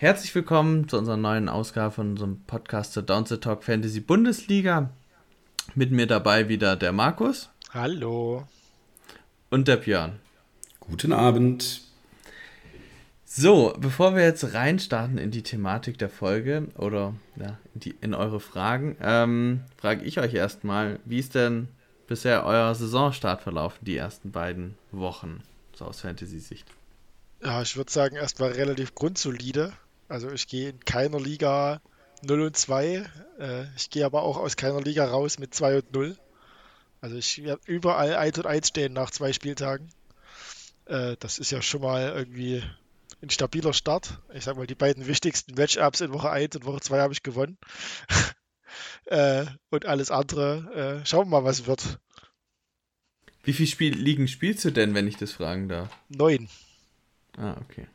Herzlich willkommen zu unserer neuen Ausgabe von unserem Podcast zur Down the Talk Fantasy Bundesliga. Mit mir dabei wieder der Markus. Hallo. Und der Björn. Guten Abend. So, bevor wir jetzt reinstarten in die Thematik der Folge oder ja, in, die, in eure Fragen, ähm, frage ich euch erstmal, wie ist denn bisher euer Saisonstart verlaufen, die ersten beiden Wochen, so aus Fantasy-Sicht? Ja, ich würde sagen, erstmal relativ grundsolide. Also ich gehe in keiner Liga 0 und 2. Äh, ich gehe aber auch aus keiner Liga raus mit 2 und 0. Also ich werde überall 1 und 1 stehen nach zwei Spieltagen. Äh, das ist ja schon mal irgendwie ein stabiler Start. Ich sag mal, die beiden wichtigsten Matchups in Woche 1 und Woche 2 habe ich gewonnen. äh, und alles andere, schauen wir mal, was wird. Wie viele Spiel Ligen spielst du denn, wenn ich das fragen darf? Neun. Ah, okay.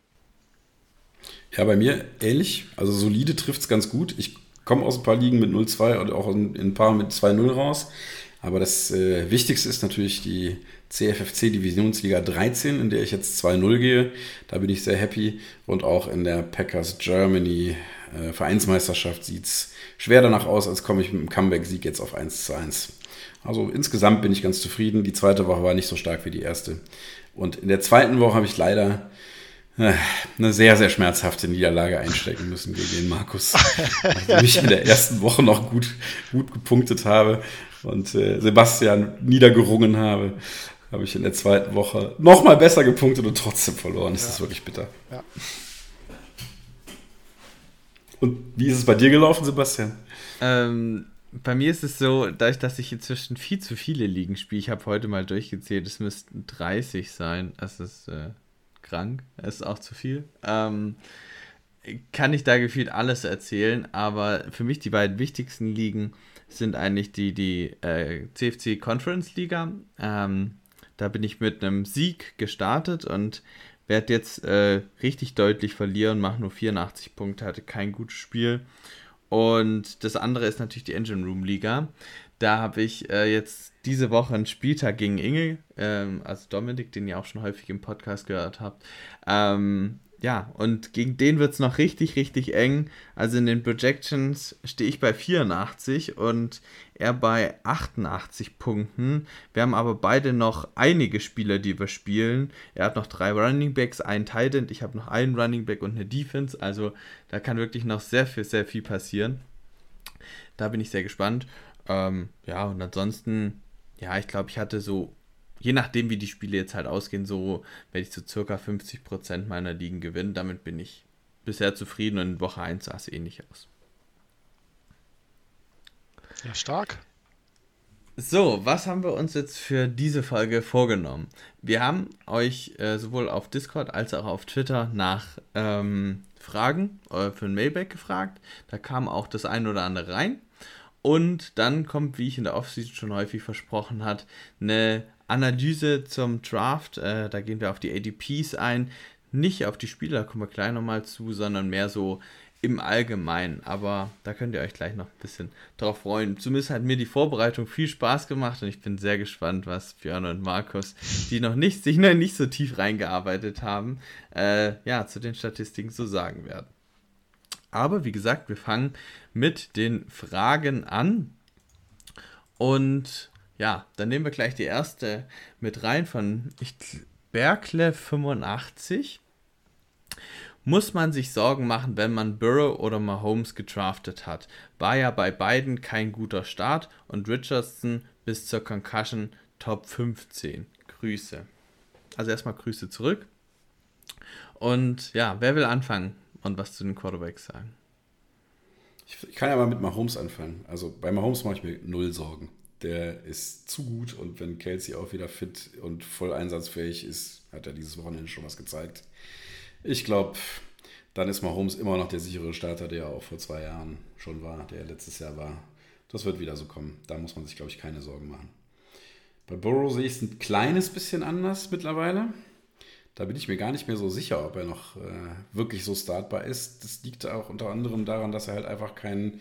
Ja, bei mir ähnlich. Also solide trifft es ganz gut. Ich komme aus ein paar Ligen mit 0-2 und auch in, in, ein paar mit 2-0 raus. Aber das äh, Wichtigste ist natürlich die CFFC Divisionsliga 13, in der ich jetzt 2-0 gehe. Da bin ich sehr happy. Und auch in der Packers Germany äh, Vereinsmeisterschaft sieht es schwer danach aus, als komme ich mit einem Comeback-Sieg jetzt auf 1-1. Also insgesamt bin ich ganz zufrieden. Die zweite Woche war nicht so stark wie die erste. Und in der zweiten Woche habe ich leider eine sehr, sehr schmerzhafte Niederlage einstecken müssen gegen den Markus. Nachdem ich in der ersten Woche noch gut, gut gepunktet habe und äh, Sebastian niedergerungen habe, habe ich in der zweiten Woche noch mal besser gepunktet und trotzdem verloren. Das ja. ist wirklich bitter. Ja. Und wie ist es bei dir gelaufen, Sebastian? Ähm, bei mir ist es so, dadurch, dass ich inzwischen viel zu viele Ligen spiele, ich habe heute mal durchgezählt, es müssten 30 sein. Das ist äh, krank, ist auch zu viel. Ähm, kann ich da gefühlt alles erzählen, aber für mich die beiden wichtigsten Ligen sind eigentlich die, die äh, CFC Conference Liga. Ähm, da bin ich mit einem Sieg gestartet und werde jetzt äh, richtig deutlich verlieren, mache nur 84 Punkte, hatte kein gutes Spiel. Und das andere ist natürlich die Engine Room Liga. Da habe ich äh, jetzt diese Woche einen Spieltag gegen Inge, ähm, also Dominik, den ihr auch schon häufig im Podcast gehört habt, ähm, ja, und gegen den wird es noch richtig, richtig eng. Also in den Projections stehe ich bei 84 und er bei 88 Punkten. Wir haben aber beide noch einige Spieler, die wir spielen. Er hat noch drei Running Backs, einen Tight Ich habe noch einen Running Back und eine Defense. Also da kann wirklich noch sehr viel, sehr viel passieren. Da bin ich sehr gespannt. Ähm, ja, und ansonsten, ja, ich glaube, ich hatte so je nachdem, wie die Spiele jetzt halt ausgehen, so werde ich zu so circa 50% meiner Ligen gewinnen. Damit bin ich bisher zufrieden und in Woche 1 sah es ähnlich aus. Ja, stark. So, was haben wir uns jetzt für diese Folge vorgenommen? Wir haben euch äh, sowohl auf Discord als auch auf Twitter nach ähm, Fragen äh, für ein Mailback gefragt. Da kam auch das ein oder andere rein. Und dann kommt, wie ich in der Offseason schon häufig versprochen hat, eine Analyse zum Draft. Äh, da gehen wir auf die ADPs ein. Nicht auf die Spieler, kommen wir gleich nochmal zu, sondern mehr so im Allgemeinen. Aber da könnt ihr euch gleich noch ein bisschen drauf freuen. Zumindest hat mir die Vorbereitung viel Spaß gemacht und ich bin sehr gespannt, was Björn und Markus, die noch nicht, sich noch nicht so tief reingearbeitet haben, äh, ja, zu den Statistiken so sagen werden. Aber wie gesagt, wir fangen mit den Fragen an. Und ja, dann nehmen wir gleich die erste mit rein von Berkle 85. Muss man sich Sorgen machen, wenn man Burrow oder Mahomes gedraftet hat? War ja bei beiden kein guter Start und Richardson bis zur Concussion Top 15. Grüße. Also erstmal Grüße zurück. Und ja, wer will anfangen und was zu den Quarterbacks sagen? Ich kann ja mal mit Mahomes anfangen. Also bei Mahomes mache ich mir null Sorgen der ist zu gut und wenn Kelsey auch wieder fit und voll einsatzfähig ist, hat er dieses Wochenende schon was gezeigt. Ich glaube, dann ist Mahomes immer noch der sichere Starter, der er auch vor zwei Jahren schon war, der letztes Jahr war. Das wird wieder so kommen. Da muss man sich, glaube ich, keine Sorgen machen. Bei Burrow sehe ich es ein kleines bisschen anders mittlerweile. Da bin ich mir gar nicht mehr so sicher, ob er noch äh, wirklich so startbar ist. Das liegt auch unter anderem daran, dass er halt einfach kein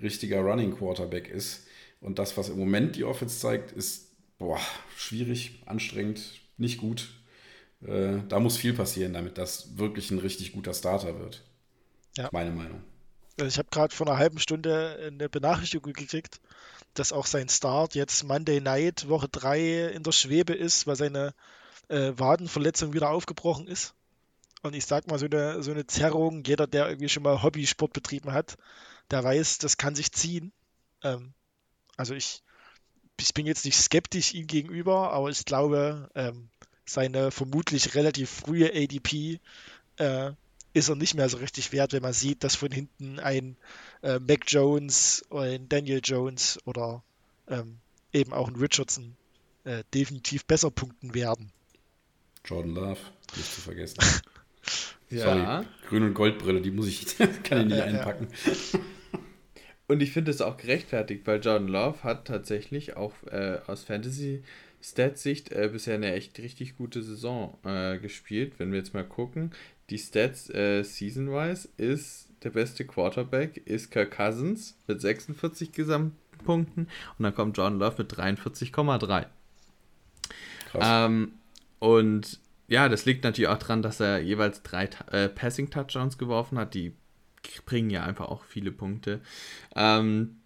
richtiger Running Quarterback ist. Und das, was im Moment die Offense zeigt, ist boah, schwierig, anstrengend, nicht gut. Äh, da muss viel passieren, damit das wirklich ein richtig guter Starter wird. Ja. Meine Meinung. Also ich habe gerade vor einer halben Stunde eine Benachrichtigung gekriegt, dass auch sein Start jetzt Monday Night Woche 3 in der Schwebe ist, weil seine äh, Wadenverletzung wieder aufgebrochen ist. Und ich sag mal, so eine, so eine Zerrung, jeder, der irgendwie schon mal Hobbysport betrieben hat, der weiß, das kann sich ziehen. Ähm, also ich, ich bin jetzt nicht skeptisch ihm gegenüber, aber ich glaube, ähm, seine vermutlich relativ frühe ADP äh, ist er nicht mehr so richtig wert, wenn man sieht, dass von hinten ein äh, Mac Jones oder ein Daniel Jones oder ähm, eben auch ein Richardson äh, definitiv besser punkten werden. Jordan Love, nicht zu vergessen. ja. Sorry, Grün- und Goldbrille, die muss ich, kann ich nicht einpacken. Und ich finde es auch gerechtfertigt, weil Jordan Love hat tatsächlich auch äh, aus Fantasy Stats-Sicht äh, bisher eine echt richtig gute Saison äh, gespielt. Wenn wir jetzt mal gucken, die Stats äh, season-wise ist der beste Quarterback ist Kirk Cousins mit 46 Gesamtpunkten und dann kommt Jordan Love mit 43,3. Ähm, und ja, das liegt natürlich auch daran, dass er jeweils drei äh, Passing-Touchdowns geworfen hat. Die bringen ja einfach auch viele Punkte. Ähm,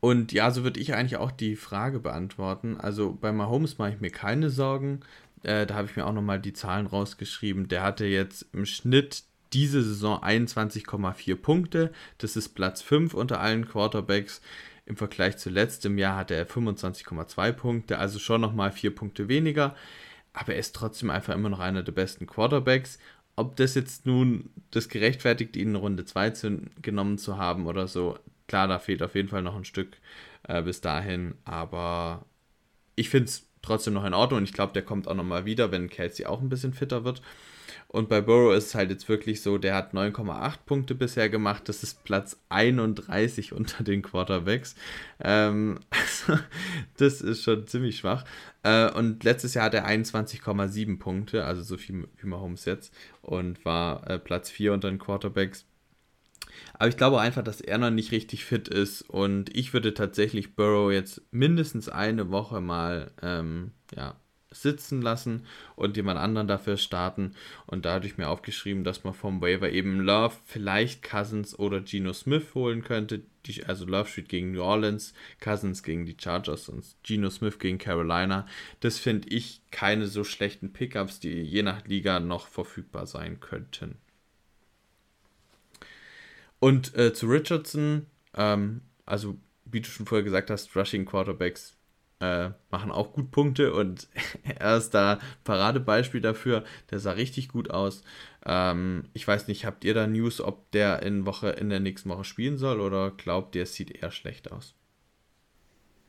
und ja, so würde ich eigentlich auch die Frage beantworten. Also bei Mahomes mache ich mir keine Sorgen. Äh, da habe ich mir auch nochmal die Zahlen rausgeschrieben. Der hatte jetzt im Schnitt diese Saison 21,4 Punkte. Das ist Platz 5 unter allen Quarterbacks. Im Vergleich zu letztem Jahr hatte er 25,2 Punkte, also schon nochmal 4 Punkte weniger. Aber er ist trotzdem einfach immer noch einer der besten Quarterbacks. Ob das jetzt nun das gerechtfertigt, ihn in Runde 2 zu, genommen zu haben oder so, klar, da fehlt auf jeden Fall noch ein Stück äh, bis dahin. Aber ich finde es trotzdem noch in Ordnung und ich glaube, der kommt auch nochmal wieder, wenn Kelsey auch ein bisschen fitter wird. Und bei Burrow ist es halt jetzt wirklich so, der hat 9,8 Punkte bisher gemacht. Das ist Platz 31 unter den Quarterbacks. Ähm, also, das ist schon ziemlich schwach. Äh, und letztes Jahr hat er 21,7 Punkte, also so viel wie Mahomes jetzt. Und war äh, Platz 4 unter den Quarterbacks. Aber ich glaube einfach, dass er noch nicht richtig fit ist. Und ich würde tatsächlich Burrow jetzt mindestens eine Woche mal ähm, ja, sitzen lassen und jemand anderen dafür starten. Und dadurch mir aufgeschrieben, dass man vom Waiver eben Love, vielleicht Cousins oder Geno Smith holen könnte. Die, also Love Street gegen New Orleans, Cousins gegen die Chargers und Geno Smith gegen Carolina. Das finde ich keine so schlechten Pickups, die je nach Liga noch verfügbar sein könnten. Und äh, zu Richardson, ähm, also wie du schon vorher gesagt hast, Rushing Quarterbacks äh, machen auch gut Punkte und er ist da Paradebeispiel dafür. Der sah richtig gut aus. Ähm, ich weiß nicht, habt ihr da News, ob der in, Woche, in der nächsten Woche spielen soll oder glaubt ihr, es sieht eher schlecht aus?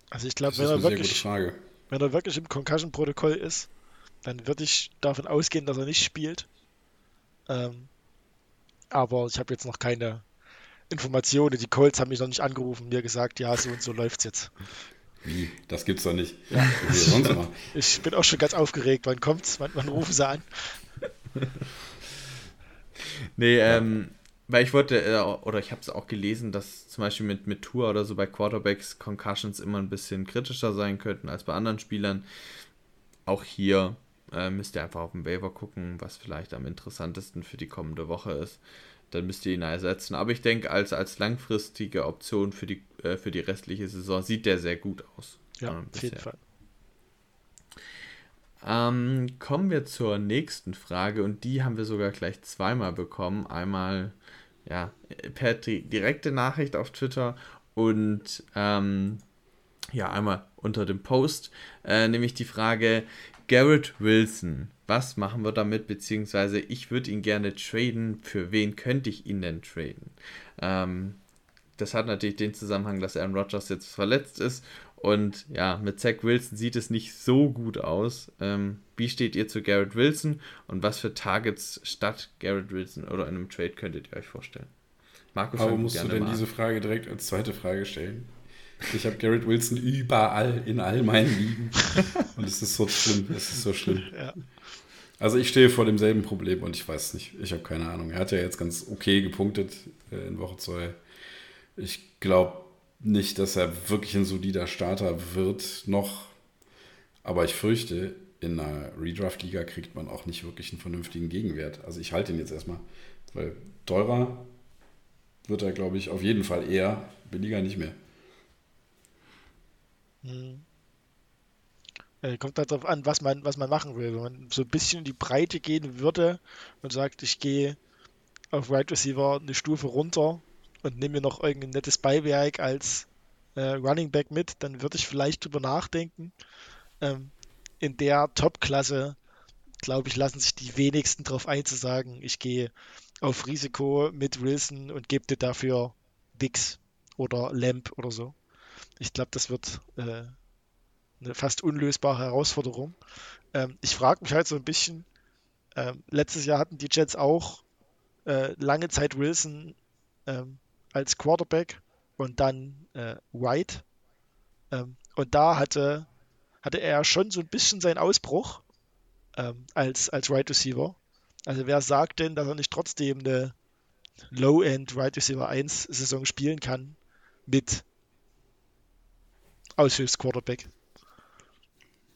Also ich glaube, wenn, er wirklich, wenn er wirklich im Concussion-Protokoll ist, dann würde ich davon ausgehen, dass er nicht spielt. Ähm, aber ich habe jetzt noch keine Informationen. Die Colts haben mich noch nicht angerufen mir gesagt, ja, so und so läuft's jetzt. Wie? Das gibt's doch nicht. Ja. ich bin auch schon ganz aufgeregt. Wann kommt's? Wann, wann rufen sie an? nee, ähm, weil ich wollte, äh, oder ich habe es auch gelesen, dass zum Beispiel mit, mit Tour oder so bei Quarterbacks Concussions immer ein bisschen kritischer sein könnten als bei anderen Spielern. Auch hier äh, müsst ihr einfach auf den Waiver gucken, was vielleicht am interessantesten für die kommende Woche ist dann müsst ihr ihn ersetzen. Aber ich denke, als, als langfristige Option für die, äh, für die restliche Saison sieht der sehr gut aus. Ja, äh, auf jeden Fall. Ähm, kommen wir zur nächsten Frage und die haben wir sogar gleich zweimal bekommen. Einmal ja, per direkte Nachricht auf Twitter und ähm, ja, einmal unter dem Post, äh, nämlich die Frage, Garrett Wilson, was machen wir damit? Beziehungsweise ich würde ihn gerne traden. Für wen könnte ich ihn denn traden? Ähm, das hat natürlich den Zusammenhang, dass Aaron Rodgers jetzt verletzt ist. Und ja, mit Zach Wilson sieht es nicht so gut aus. Ähm, wie steht ihr zu Garrett Wilson und was für Targets statt Garrett Wilson oder in einem Trade könntet ihr euch vorstellen? Markus, Aber musst du denn diese Frage direkt als zweite Frage stellen? Ich habe Garrett Wilson überall in all meinen Ligen. Und es ist so schlimm. Es ist so schlimm. Ja. Also ich stehe vor demselben Problem und ich weiß nicht, ich habe keine Ahnung. Er hat ja jetzt ganz okay gepunktet äh, in Woche 2. Ich glaube nicht, dass er wirklich ein solider Starter wird noch. Aber ich fürchte, in einer Redraft-Liga kriegt man auch nicht wirklich einen vernünftigen Gegenwert. Also ich halte ihn jetzt erstmal, weil teurer wird er, glaube ich, auf jeden Fall eher billiger nicht mehr. Hm. Kommt darauf an, was man, was man machen will. Wenn man so ein bisschen in die Breite gehen würde und sagt, ich gehe auf Right Receiver eine Stufe runter und nehme mir noch irgendein nettes Beiwerk als äh, Running Back mit, dann würde ich vielleicht drüber nachdenken. Ähm, in der Top-Klasse, glaube ich, lassen sich die wenigsten darauf ein zu sagen, ich gehe auf Risiko mit Wilson und gebe dir dafür Dix oder Lamp oder so. Ich glaube, das wird äh, eine fast unlösbare Herausforderung. Ähm, ich frage mich halt so ein bisschen, ähm, letztes Jahr hatten die Jets auch äh, lange Zeit Wilson ähm, als Quarterback und dann äh, White. Ähm, und da hatte, hatte er schon so ein bisschen seinen Ausbruch ähm, als, als Right Receiver. Also wer sagt denn, dass er nicht trotzdem eine Low-End Right Receiver 1 Saison spielen kann mit Aushilfsquarterback?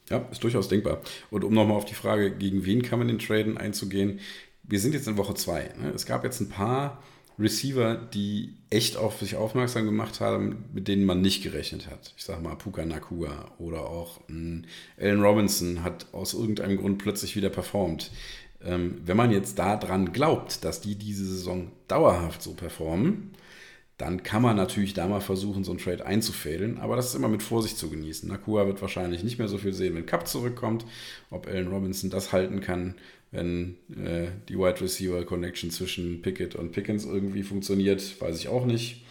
Ja, ist durchaus denkbar. Und um nochmal auf die Frage, gegen wen kann man den traden, einzugehen, wir sind jetzt in Woche 2. Ne? Es gab jetzt ein paar Receiver, die echt auf sich aufmerksam gemacht haben, mit denen man nicht gerechnet hat. Ich sage mal Puka Nakua oder auch ein Allen Robinson hat aus irgendeinem Grund plötzlich wieder performt. Ähm, wenn man jetzt daran glaubt, dass die diese Saison dauerhaft so performen, dann kann man natürlich da mal versuchen, so einen Trade einzufädeln, aber das ist immer mit Vorsicht zu genießen. Nakua wird wahrscheinlich nicht mehr so viel sehen, wenn Cup zurückkommt. Ob Allen Robinson das halten kann, wenn äh, die Wide Receiver Connection zwischen Pickett und Pickens irgendwie funktioniert, weiß ich auch nicht.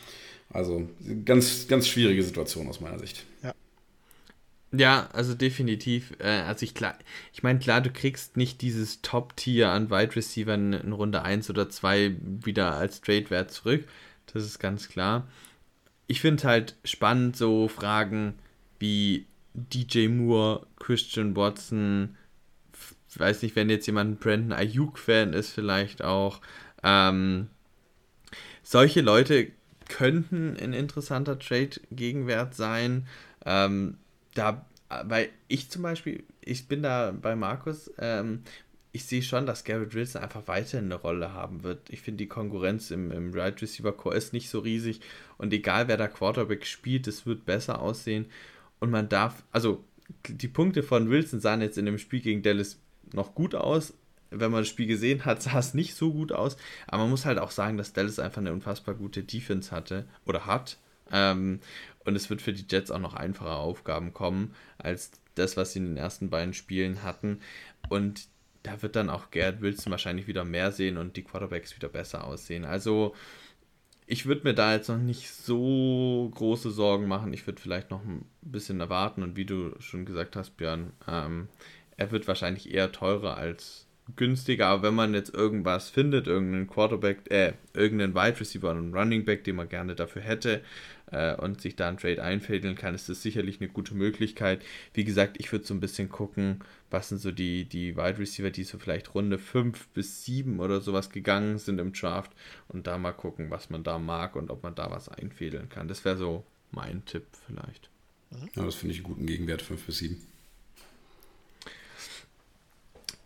Also ganz, ganz schwierige Situation aus meiner Sicht. Ja. Ja, also definitiv. Äh, also ich klar, ich meine, klar, du kriegst nicht dieses Top-Tier an Wide Receiver in, in Runde 1 oder 2 wieder als Trade-Wert zurück. Das ist ganz klar. Ich finde halt spannend, so Fragen wie DJ Moore, Christian Watson, weiß nicht, wenn jetzt jemand ein Brandon Ayuk-Fan ist, vielleicht auch. Ähm, solche Leute könnten ein interessanter Trade-Gegenwert sein. Ähm, da, weil ich zum Beispiel, ich bin da bei Markus, ähm, ich sehe schon, dass Garrett Wilson einfach weiterhin eine Rolle haben wird. Ich finde, die Konkurrenz im, im Right Receiver Core ist nicht so riesig und egal wer da Quarterback spielt, es wird besser aussehen. Und man darf, also die Punkte von Wilson sahen jetzt in dem Spiel gegen Dallas noch gut aus. Wenn man das Spiel gesehen hat, sah es nicht so gut aus. Aber man muss halt auch sagen, dass Dallas einfach eine unfassbar gute Defense hatte oder hat. Ähm, und es wird für die Jets auch noch einfache Aufgaben kommen als das, was sie in den ersten beiden Spielen hatten. Und da wird dann auch Gerrit Wilson wahrscheinlich wieder mehr sehen und die Quarterbacks wieder besser aussehen. Also ich würde mir da jetzt noch nicht so große Sorgen machen. Ich würde vielleicht noch ein bisschen erwarten und wie du schon gesagt hast, Björn, ähm, er wird wahrscheinlich eher teurer als günstiger, aber wenn man jetzt irgendwas findet, irgendeinen Quarterback, äh, irgendeinen Wide Receiver und einen Running Back, den man gerne dafür hätte äh, und sich da einen Trade einfädeln kann, ist das sicherlich eine gute Möglichkeit. Wie gesagt, ich würde so ein bisschen gucken, was sind so die, die Wide Receiver, die so vielleicht Runde 5 bis 7 oder sowas gegangen sind im Draft und da mal gucken, was man da mag und ob man da was einfädeln kann. Das wäre so mein Tipp vielleicht. Ja, das finde ich einen guten Gegenwert, 5 bis 7.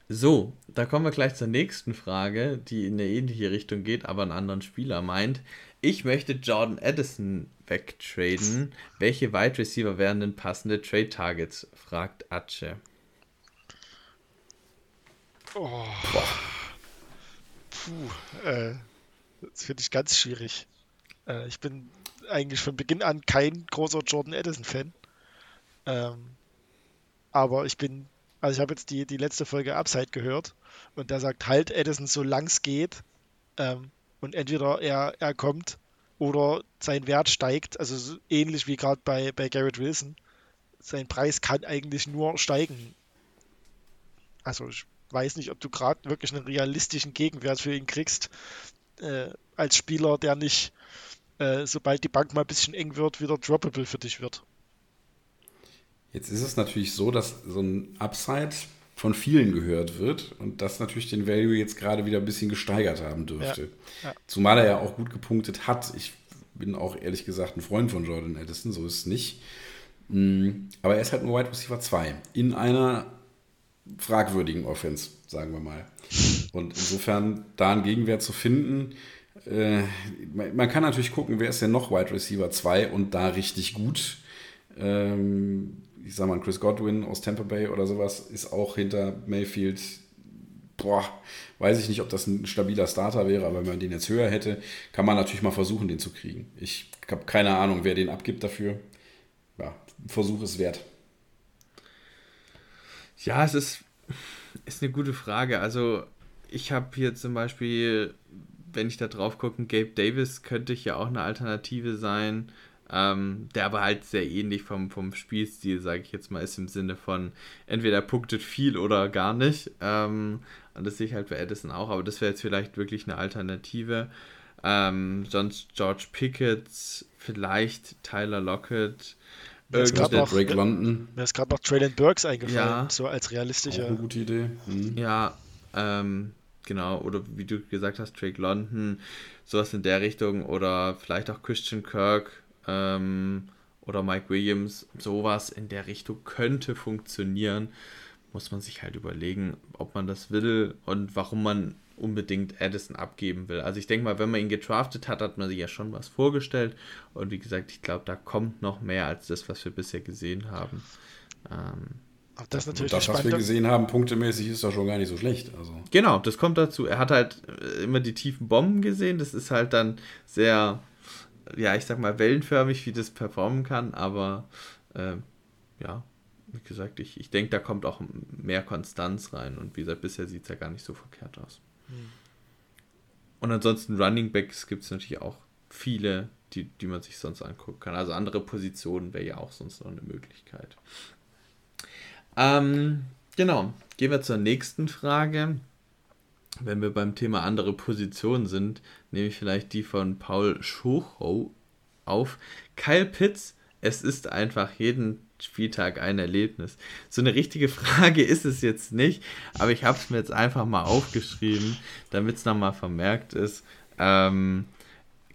So, da kommen wir gleich zur nächsten Frage, die in eine ähnliche Richtung geht, aber einen anderen Spieler meint. Ich möchte Jordan Addison wegtraden. Welche Wide Receiver wären denn passende Trade Targets? fragt Atsche. Oh. Puh, äh, das finde ich ganz schwierig. Äh, ich bin eigentlich von Beginn an kein großer Jordan Addison-Fan. Ähm, aber ich bin also ich habe jetzt die, die letzte Folge Upside gehört und der sagt, halt Edison so lang es geht. Ähm, und entweder er, er kommt oder sein Wert steigt, also so ähnlich wie gerade bei, bei Garrett Wilson. Sein Preis kann eigentlich nur steigen. Also ich weiß nicht, ob du gerade wirklich einen realistischen Gegenwert für ihn kriegst, äh, als Spieler, der nicht, äh, sobald die Bank mal ein bisschen eng wird, wieder droppable für dich wird. Jetzt ist es natürlich so, dass so ein Upside von vielen gehört wird und das natürlich den Value jetzt gerade wieder ein bisschen gesteigert haben dürfte. Ja, ja. Zumal er ja auch gut gepunktet hat. Ich bin auch ehrlich gesagt ein Freund von Jordan Addison, so ist es nicht. Mm, aber er ist halt nur Wide Receiver 2 in einer fragwürdigen Offense, sagen wir mal. Und insofern da einen Gegenwert zu finden, äh, man kann natürlich gucken, wer ist denn noch Wide Receiver 2 und da richtig gut. Ähm, ich sag mal, Chris Godwin aus Tampa Bay oder sowas ist auch hinter Mayfield. Boah, weiß ich nicht, ob das ein stabiler Starter wäre, aber wenn man den jetzt höher hätte, kann man natürlich mal versuchen, den zu kriegen. Ich habe keine Ahnung, wer den abgibt dafür. Ja, Versuch ist wert. Ja, es ist, ist eine gute Frage. Also, ich habe hier zum Beispiel, wenn ich da drauf gucke, Gabe Davis könnte ich ja auch eine Alternative sein. Ähm, der aber halt sehr ähnlich vom, vom Spielstil, sage ich jetzt mal, ist im Sinne von entweder punktet viel oder gar nicht. Ähm, und das sehe ich halt bei Edison auch, aber das wäre jetzt vielleicht wirklich eine Alternative. Ähm, sonst George Pickett, vielleicht Tyler Lockett. Mir ist gerade noch, Drake London. Mir ist gerade noch Traylon Burks eingefallen, ja, so als realistische. Auch eine gute Idee. Mhm. Ja, ähm, genau. Oder wie du gesagt hast, Drake London, sowas in der Richtung. Oder vielleicht auch Christian Kirk ähm, oder Mike Williams. Sowas in der Richtung könnte funktionieren. Muss man sich halt überlegen, ob man das will und warum man unbedingt Addison abgeben will. Also ich denke mal, wenn man ihn getraftet hat, hat man sich ja schon was vorgestellt. Und wie gesagt, ich glaube, da kommt noch mehr als das, was wir bisher gesehen haben. Ähm, das, ist natürlich das was wir gesehen haben, punktemäßig, ist doch schon gar nicht so schlecht. Also. Genau, das kommt dazu. Er hat halt äh, immer die tiefen Bomben gesehen. Das ist halt dann sehr, ja, ich sag mal, wellenförmig, wie das performen kann. Aber äh, ja, wie gesagt, ich, ich denke, da kommt auch mehr Konstanz rein. Und wie gesagt, bisher sieht es ja gar nicht so verkehrt aus. Hm. Und ansonsten Running Backs gibt es natürlich auch viele, die, die man sich sonst angucken kann. Also andere Positionen wäre ja auch sonst noch eine Möglichkeit. Ähm, genau, gehen wir zur nächsten Frage. Wenn wir beim Thema andere Positionen sind, nehme ich vielleicht die von Paul Schuchow auf. Kyle Pitts, es ist einfach jeden Spieltag ein Erlebnis? So eine richtige Frage ist es jetzt nicht, aber ich habe es mir jetzt einfach mal aufgeschrieben, damit es nochmal vermerkt ist. Ähm,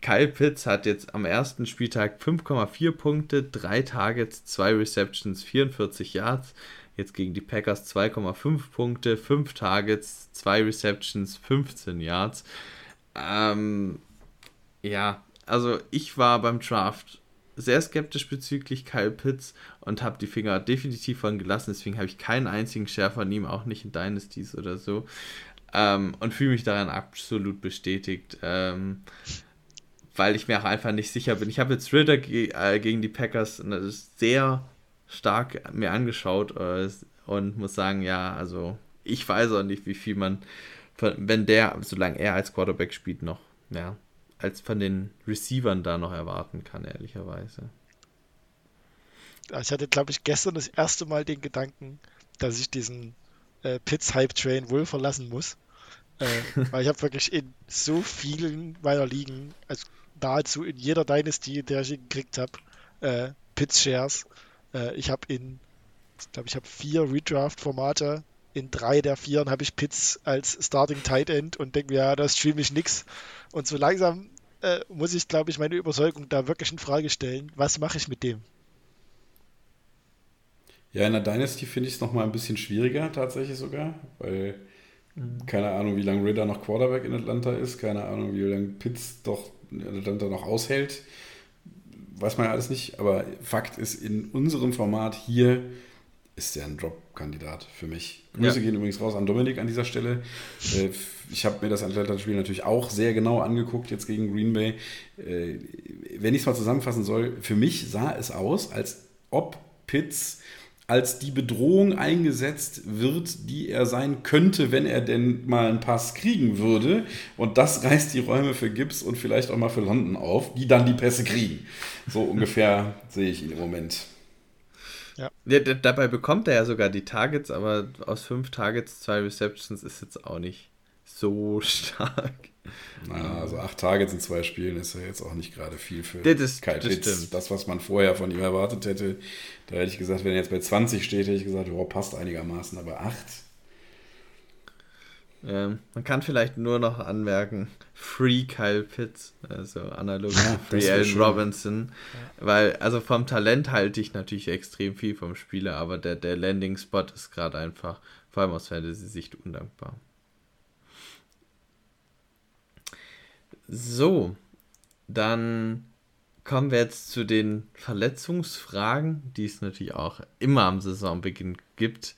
Kyle Pitts hat jetzt am ersten Spieltag 5,4 Punkte, 3 Targets, 2 Receptions, 44 Yards. Jetzt gegen die Packers 2,5 Punkte, 5 Targets, 2 Receptions, 15 Yards. Ähm, ja, also ich war beim Draft sehr skeptisch bezüglich Kyle Pitts und habe die Finger definitiv von gelassen. Deswegen habe ich keinen einzigen Share von ihm, auch nicht in Dynasties oder so. Ähm, und fühle mich daran absolut bestätigt, ähm, weil ich mir auch einfach nicht sicher bin. Ich habe jetzt Ritter ge äh, gegen die Packers sehr stark mir angeschaut äh, und muss sagen, ja, also ich weiß auch nicht, wie viel man, wenn der, solange er als Quarterback spielt, noch, ja, als von den Receivern da noch erwarten kann, ehrlicherweise. Ich hatte, glaube ich, gestern das erste Mal den Gedanken, dass ich diesen äh, Pitts-Hype-Train wohl verlassen muss. Äh, weil ich habe wirklich in so vielen meiner Ligen, also nahezu in jeder Dynasty, der ich gekriegt habe, äh, Pitts-Shares. Äh, ich habe in, ich glaube, ich habe vier Redraft-Formate. In drei der vier habe ich Pitts als Starting Tight End und denke mir, ja, da streame ich nix. Und so langsam äh, muss ich, glaube ich, meine Überzeugung da wirklich in Frage stellen. Was mache ich mit dem? Ja, in der Dynasty finde ich es nochmal ein bisschen schwieriger, tatsächlich sogar, weil mhm. keine Ahnung, wie lange Ritter noch Quarterback in Atlanta ist, keine Ahnung, wie lange Pitts doch in Atlanta noch aushält. Weiß man ja alles nicht, aber Fakt ist, in unserem Format hier ist der ein Drop-Kandidat für mich. Grüße ja. gehen übrigens raus an Dominik an dieser Stelle. Äh, ich habe mir das Atlanta-Spiel natürlich auch sehr genau angeguckt, jetzt gegen Green Bay. Äh, wenn ich es mal zusammenfassen soll, für mich sah es aus, als ob Pitts als die Bedrohung eingesetzt wird, die er sein könnte, wenn er denn mal einen Pass kriegen würde. Und das reißt die Räume für Gibbs und vielleicht auch mal für London auf, die dann die Pässe kriegen. So ungefähr sehe ich ihn im Moment. Ja. ja. dabei bekommt er ja sogar die Targets, aber aus fünf Targets, zwei Receptions ist jetzt auch nicht so stark. Na, also acht Targets in zwei Spielen ist ja jetzt auch nicht gerade viel für das, Kyle das Pitts. Das, was man vorher von ihm erwartet hätte, da hätte ich gesagt, wenn er jetzt bei 20 steht, hätte ich gesagt, oh, passt einigermaßen, aber acht ähm, man kann vielleicht nur noch anmerken, Free Kyle Pitts, also analog ja, Free Allen Robinson, ja. weil also vom Talent halte ich natürlich extrem viel vom Spieler, aber der, der Landing-Spot ist gerade einfach, vor allem aus Fantasy-Sicht, undankbar. So, dann kommen wir jetzt zu den Verletzungsfragen, die es natürlich auch immer am Saisonbeginn gibt.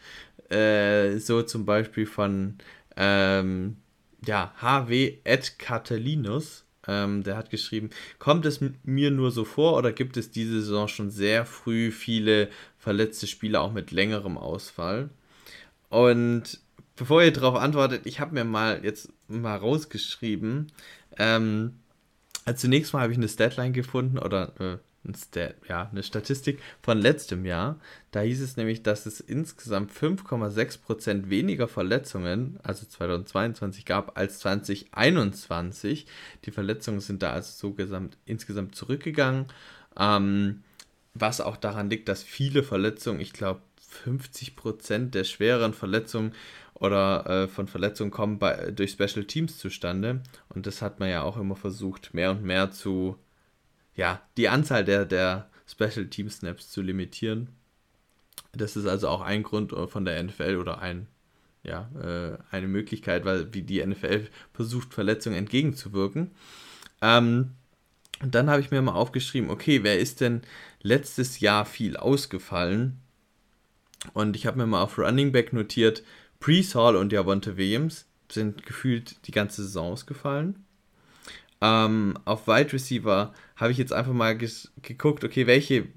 Äh, so zum Beispiel von ähm, ja, HW Ed Catalinus. Ähm, der hat geschrieben, kommt es mir nur so vor oder gibt es diese Saison schon sehr früh viele verletzte Spieler auch mit längerem Ausfall? Und bevor ihr darauf antwortet, ich habe mir mal jetzt mal rausgeschrieben, ähm, also zunächst mal habe ich eine Statline gefunden oder äh, ein Stat, ja, eine Statistik von letztem Jahr. Da hieß es nämlich, dass es insgesamt 5,6% weniger Verletzungen, also 2022 gab, als 2021. Die Verletzungen sind da also so gesamt, insgesamt zurückgegangen. Ähm, was auch daran liegt, dass viele Verletzungen, ich glaube 50% der schweren Verletzungen oder äh, von Verletzungen kommen bei, durch Special Teams zustande. Und das hat man ja auch immer versucht, mehr und mehr zu, ja, die Anzahl der, der Special Team Snaps zu limitieren. Das ist also auch ein Grund äh, von der NFL oder ein, ja, äh, eine Möglichkeit, weil wie die NFL versucht, Verletzungen entgegenzuwirken. Ähm, und dann habe ich mir mal aufgeschrieben, okay, wer ist denn letztes Jahr viel ausgefallen? Und ich habe mir mal auf Running Back notiert, Priest Hall und Javonte Williams sind gefühlt die ganze Saison ausgefallen. Ähm, auf Wide Receiver habe ich jetzt einfach mal geguckt, okay, welche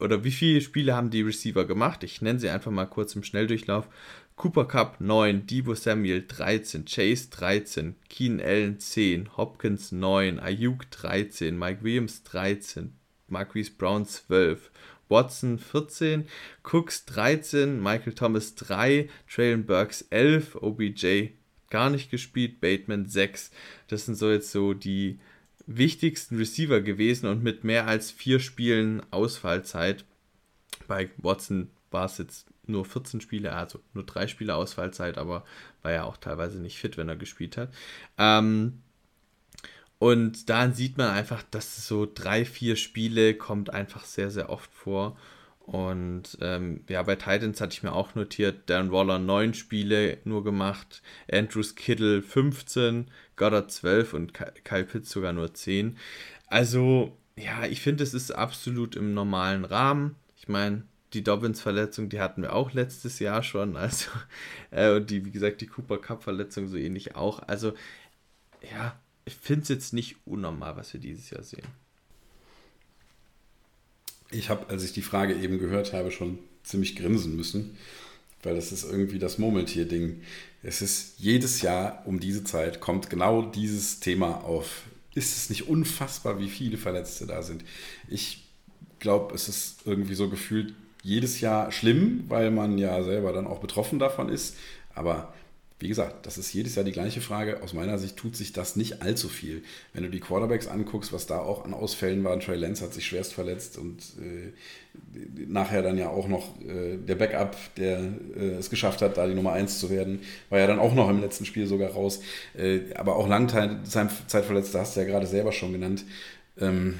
oder wie viele Spiele haben die Receiver gemacht? Ich nenne sie einfach mal kurz im Schnelldurchlauf. Cooper Cup 9, Debo Samuel 13, Chase 13, Keen Allen 10, Hopkins 9, Ayuk 13, Mike Williams 13, Marquise Brown 12, Watson 14, Cooks 13, Michael Thomas 3, Traylon Burks 11, OBJ gar nicht gespielt, Bateman 6. Das sind so jetzt so die wichtigsten Receiver gewesen und mit mehr als vier Spielen Ausfallzeit. Bei Watson war es jetzt nur 14 Spiele, also nur drei Spiele Ausfallzeit, aber war ja auch teilweise nicht fit, wenn er gespielt hat. Ähm, und daran sieht man einfach, dass so drei, vier Spiele kommt einfach sehr, sehr oft vor. Und ähm, ja, bei Titans hatte ich mir auch notiert, Dan Waller neun Spiele nur gemacht, Andrews Kittle 15, Goddard 12 und Kyle Pitts sogar nur 10. Also, ja, ich finde, es ist absolut im normalen Rahmen. Ich meine, die Dobbins-Verletzung, die hatten wir auch letztes Jahr schon. Also, äh, und die, wie gesagt, die Cooper Cup-Verletzung so ähnlich auch. Also, ja, ich finde es jetzt nicht unnormal, was wir dieses Jahr sehen. Ich habe, als ich die Frage eben gehört habe, schon ziemlich grinsen müssen, weil das ist irgendwie das Murmeltier-Ding. Es ist jedes Jahr um diese Zeit kommt genau dieses Thema auf. Ist es nicht unfassbar, wie viele Verletzte da sind? Ich glaube, es ist irgendwie so gefühlt jedes Jahr schlimm, weil man ja selber dann auch betroffen davon ist. Aber wie gesagt, das ist jedes Jahr die gleiche Frage. Aus meiner Sicht tut sich das nicht allzu viel. Wenn du die Quarterbacks anguckst, was da auch an Ausfällen war, Trey Lance hat sich schwerst verletzt und äh, nachher dann ja auch noch äh, der Backup, der äh, es geschafft hat, da die Nummer 1 zu werden, war ja dann auch noch im letzten Spiel sogar raus. Äh, aber auch Langzeitverletzte hast du ja gerade selber schon genannt. Ähm,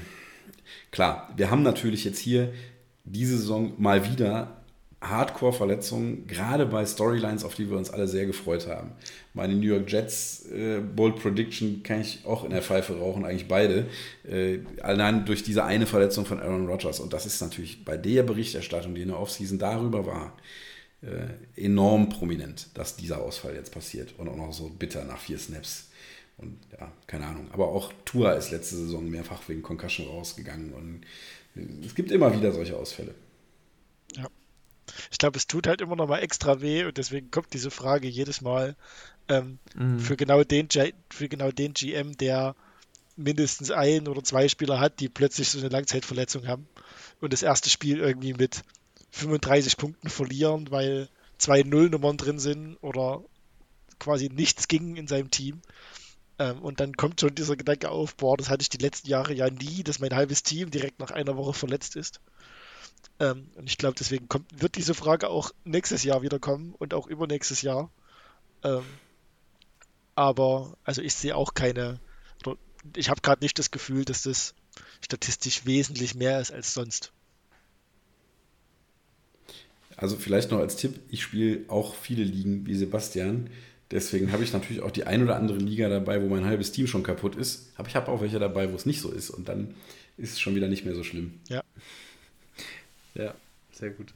klar, wir haben natürlich jetzt hier diese Saison mal wieder Hardcore-Verletzungen, gerade bei Storylines, auf die wir uns alle sehr gefreut haben. Meine New York Jets äh, Bold Prediction kann ich auch in der Pfeife rauchen, eigentlich beide. Äh, allein durch diese eine Verletzung von Aaron Rodgers. Und das ist natürlich bei der Berichterstattung, die in der Offseason darüber war, äh, enorm prominent, dass dieser Ausfall jetzt passiert. Und auch noch so bitter nach vier Snaps. Und ja, keine Ahnung. Aber auch Tua ist letzte Saison mehrfach wegen Concussion rausgegangen. Und äh, es gibt immer wieder solche Ausfälle. Ich glaube, es tut halt immer noch mal extra weh und deswegen kommt diese Frage jedes Mal ähm, mhm. für, genau den, für genau den GM, der mindestens ein oder zwei Spieler hat, die plötzlich so eine Langzeitverletzung haben und das erste Spiel irgendwie mit 35 Punkten verlieren, weil zwei Nullnummern drin sind oder quasi nichts ging in seinem Team. Ähm, und dann kommt schon dieser Gedanke auf, boah, das hatte ich die letzten Jahre ja nie, dass mein halbes Team direkt nach einer Woche verletzt ist. Ähm, und ich glaube, deswegen kommt, wird diese Frage auch nächstes Jahr wieder kommen und auch übernächstes Jahr. Ähm, aber, also ich sehe auch keine, ich habe gerade nicht das Gefühl, dass das statistisch wesentlich mehr ist als sonst. Also vielleicht noch als Tipp, ich spiele auch viele Ligen wie Sebastian. Deswegen habe ich natürlich auch die ein oder andere Liga dabei, wo mein halbes Team schon kaputt ist. Aber ich habe auch welche dabei, wo es nicht so ist. Und dann ist es schon wieder nicht mehr so schlimm. Ja. Ja, sehr gut.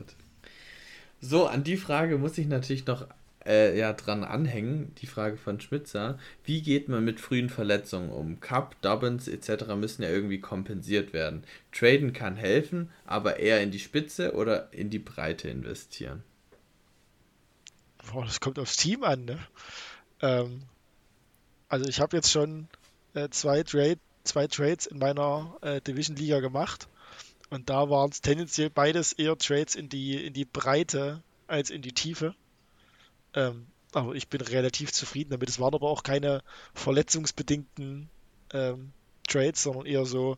So, an die Frage muss ich natürlich noch äh, ja, dran anhängen, die Frage von Schmitzer. Wie geht man mit frühen Verletzungen um? Cup, Dobbins etc. müssen ja irgendwie kompensiert werden. Traden kann helfen, aber eher in die Spitze oder in die Breite investieren? Boah, das kommt aufs Team an, ne? Ähm, also ich habe jetzt schon äh, zwei, Trade, zwei Trades in meiner äh, Division-Liga gemacht. Und da waren es tendenziell beides eher Trades in die, in die Breite als in die Tiefe. Ähm, aber ich bin relativ zufrieden damit. Es waren aber auch keine verletzungsbedingten ähm, Trades, sondern eher so,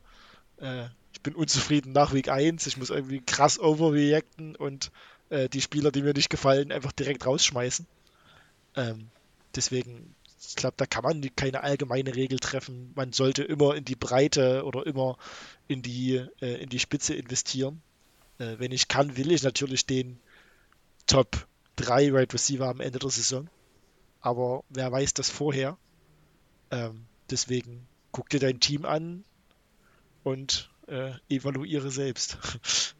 äh, ich bin unzufrieden nach Week 1, ich muss irgendwie krass overreacten und äh, die Spieler, die mir nicht gefallen, einfach direkt rausschmeißen. Ähm, deswegen, ich glaube, da kann man keine allgemeine Regel treffen. Man sollte immer in die Breite oder immer in die, äh, in die Spitze investieren. Äh, wenn ich kann, will ich natürlich den Top 3 Right Receiver am Ende der Saison. Aber wer weiß das vorher? Ähm, deswegen guck dir dein Team an und äh, evaluiere selbst.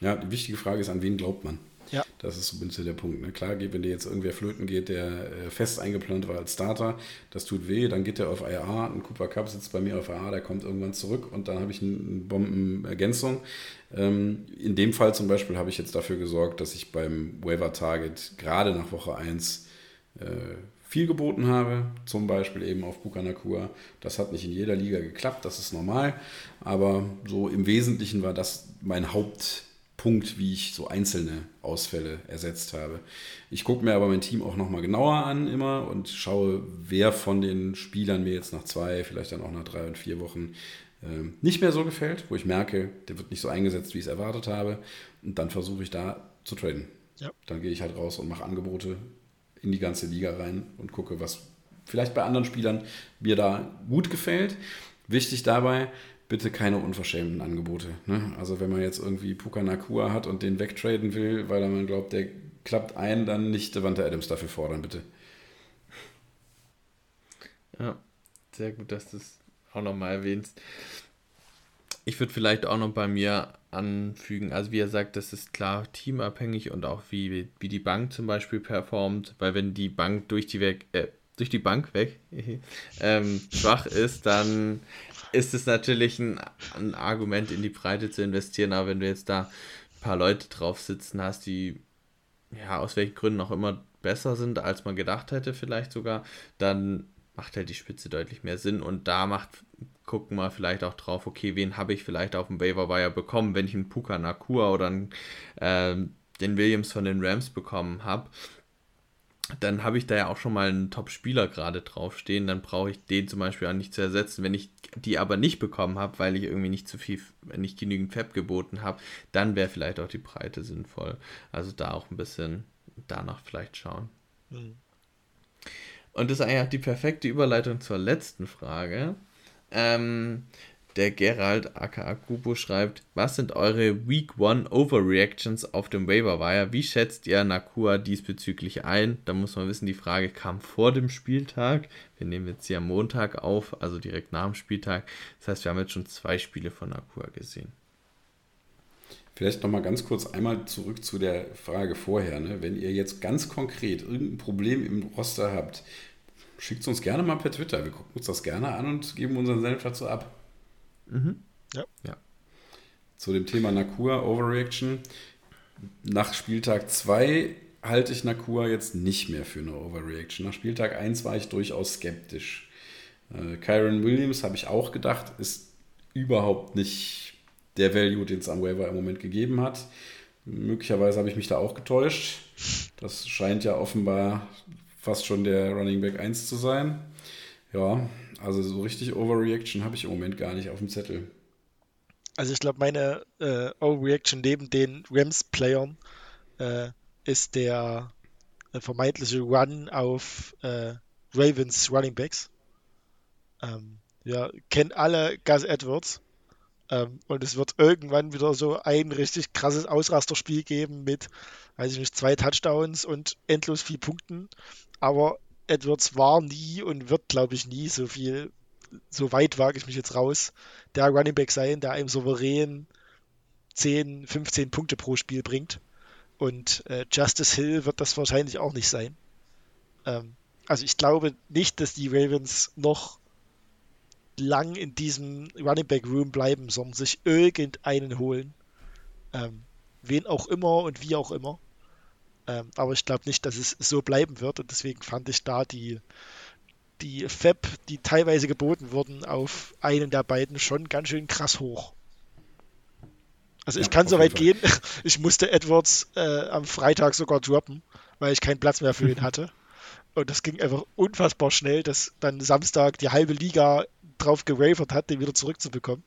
Ja, die wichtige Frage ist, an wen glaubt man? Ja. Das ist bisschen der Punkt. Ne? Klar, wenn dir jetzt irgendwer flöten geht, der äh, fest eingeplant war als Starter, das tut weh, dann geht der auf IA, ein Cooper Cup sitzt bei mir auf IA, der kommt irgendwann zurück und dann habe ich eine Bombenergänzung. Ähm, in dem Fall zum Beispiel habe ich jetzt dafür gesorgt, dass ich beim Waiver Target gerade nach Woche 1 äh, viel geboten habe, zum Beispiel eben auf Bukanakua. Das hat nicht in jeder Liga geklappt, das ist normal, aber so im Wesentlichen war das mein Haupt Punkt, wie ich so einzelne Ausfälle ersetzt habe. Ich gucke mir aber mein Team auch nochmal genauer an immer und schaue, wer von den Spielern mir jetzt nach zwei, vielleicht dann auch nach drei und vier Wochen äh, nicht mehr so gefällt, wo ich merke, der wird nicht so eingesetzt, wie ich es erwartet habe. Und dann versuche ich da zu traden. Ja. Dann gehe ich halt raus und mache Angebote in die ganze Liga rein und gucke, was vielleicht bei anderen Spielern mir da gut gefällt. Wichtig dabei, bitte keine unverschämten Angebote. Ne? Also wenn man jetzt irgendwie Puka Nakua hat und den wegtraden will, weil man glaubt, der klappt ein, dann nicht Devante Adams dafür fordern, bitte. Ja, sehr gut, dass du es auch nochmal erwähnst. Ich würde vielleicht auch noch bei mir anfügen, also wie er sagt, das ist klar teamabhängig und auch wie, wie die Bank zum Beispiel performt, weil wenn die Bank durch die weg, äh, durch die Bank weg ähm, schwach ist, dann ist es natürlich ein, ein, Argument, in die Breite zu investieren. Aber wenn du jetzt da ein paar Leute drauf sitzen hast, die ja aus welchen Gründen auch immer besser sind, als man gedacht hätte, vielleicht sogar, dann macht halt die Spitze deutlich mehr Sinn. Und da macht, gucken wir vielleicht auch drauf, okay, wen habe ich vielleicht auf dem Waiver Wire bekommen, wenn ich einen Puka Nakua oder einen, äh, den Williams von den Rams bekommen habe dann habe ich da ja auch schon mal einen Top-Spieler gerade draufstehen. Dann brauche ich den zum Beispiel auch nicht zu ersetzen. Wenn ich die aber nicht bekommen habe, weil ich irgendwie nicht zu viel, nicht genügend Fab geboten habe, dann wäre vielleicht auch die Breite sinnvoll. Also da auch ein bisschen danach vielleicht schauen. Mhm. Und das ist eigentlich auch die perfekte Überleitung zur letzten Frage. Ähm, der Gerald aka Kubo schreibt, was sind eure Week 1 Overreactions auf dem Waiver Wire? Wie schätzt ihr Nakua diesbezüglich ein? Da muss man wissen, die Frage kam vor dem Spieltag. Wir nehmen jetzt hier am Montag auf, also direkt nach dem Spieltag. Das heißt, wir haben jetzt schon zwei Spiele von Nakua gesehen. Vielleicht nochmal ganz kurz einmal zurück zu der Frage vorher. Ne? Wenn ihr jetzt ganz konkret irgendein Problem im Roster habt, schickt es uns gerne mal per Twitter. Wir gucken uns das gerne an und geben unseren Senf dazu ab. Mhm. Ja. ja. Zu dem Thema Nakua Overreaction. Nach Spieltag 2 halte ich Nakua jetzt nicht mehr für eine Overreaction. Nach Spieltag 1 war ich durchaus skeptisch. Äh, Kyron Williams habe ich auch gedacht, ist überhaupt nicht der Value, den es am Waiver im Moment gegeben hat. Möglicherweise habe ich mich da auch getäuscht. Das scheint ja offenbar fast schon der Running Back 1 zu sein. Ja, also so richtig Overreaction habe ich im Moment gar nicht auf dem Zettel. Also ich glaube, meine äh, Overreaction neben den Rams-Playern äh, ist der äh, vermeintliche Run auf äh, Ravens Running Backs. Ähm, ja, kennt alle Gus Edwards Ähm, und es wird irgendwann wieder so ein richtig krasses Ausrasterspiel geben mit, weiß ich nicht, zwei Touchdowns und endlos viel Punkten. Aber Edwards war nie und wird, glaube ich, nie so viel, so weit wage ich mich jetzt raus, der Running Back sein, der einem souverän 10, 15 Punkte pro Spiel bringt. Und äh, Justice Hill wird das wahrscheinlich auch nicht sein. Ähm, also ich glaube nicht, dass die Ravens noch lang in diesem Running Back Room bleiben, sondern sich irgendeinen holen. Ähm, wen auch immer und wie auch immer. Ähm, aber ich glaube nicht, dass es so bleiben wird und deswegen fand ich da die, die Fab, die teilweise geboten wurden, auf einen der beiden schon ganz schön krass hoch. Also ich ja, kann so weit gehen, ich musste Edwards äh, am Freitag sogar droppen, weil ich keinen Platz mehr für ihn hatte. Und das ging einfach unfassbar schnell, dass dann Samstag die halbe Liga drauf gewavert hat, den wieder zurückzubekommen.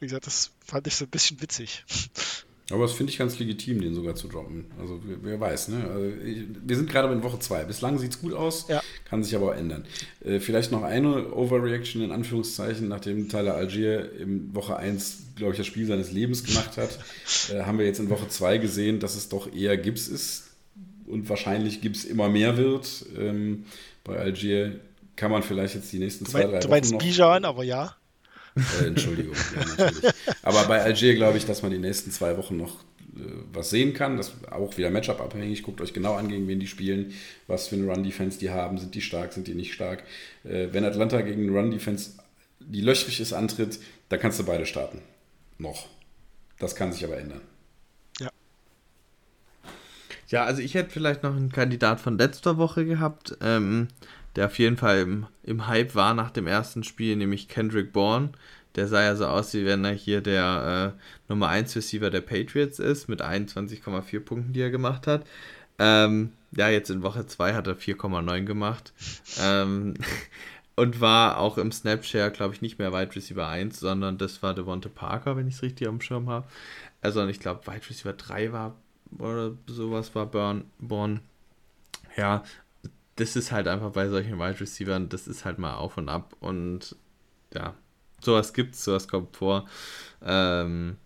Wie gesagt, das fand ich so ein bisschen witzig. Aber das finde ich ganz legitim, den sogar zu droppen. Also wer, weiß, ne? Also, ich, wir sind gerade in Woche 2. Bislang sieht es gut aus, ja. kann sich aber auch ändern. Äh, vielleicht noch eine Overreaction in Anführungszeichen, nachdem Tyler Algier in Woche 1, glaube ich, das Spiel seines Lebens gemacht hat, äh, haben wir jetzt in Woche 2 gesehen, dass es doch eher Gips ist und wahrscheinlich Gips immer mehr wird. Ähm, bei Algier kann man vielleicht jetzt die nächsten zwei, drei Wochen. Du meinst Bijan, aber ja. Äh, Entschuldigung, ja. Aber bei Algier glaube ich, dass man die nächsten zwei Wochen noch äh, was sehen kann. Das auch wieder Matchup abhängig. Guckt euch genau an, gegen wen die spielen, was für eine Run-Defense die haben. Sind die stark, sind die nicht stark? Äh, wenn Atlanta gegen eine Run-Defense, die löchrig ist, antritt, da kannst du beide starten. Noch. Das kann sich aber ändern. Ja. Ja, also ich hätte vielleicht noch einen Kandidat von letzter Woche gehabt. Ähm, der auf jeden Fall im, im Hype war nach dem ersten Spiel, nämlich Kendrick Bourne. Der sah ja so aus, wie wenn er hier der äh, Nummer 1 Receiver der Patriots ist, mit 21,4 Punkten, die er gemacht hat. Ähm, ja, jetzt in Woche 2 hat er 4,9 gemacht. ähm, und war auch im Snapshare, glaube ich, nicht mehr Wide Receiver 1, sondern das war Devonta Parker, wenn ich es richtig am Schirm habe. Also, ich glaube, Wide Receiver 3 war oder sowas war Burn, Born. Ja, das ist halt einfach bei solchen Wide Receivers, das ist halt mal auf und ab und ja, sowas gibt's, sowas kommt vor. Ähm,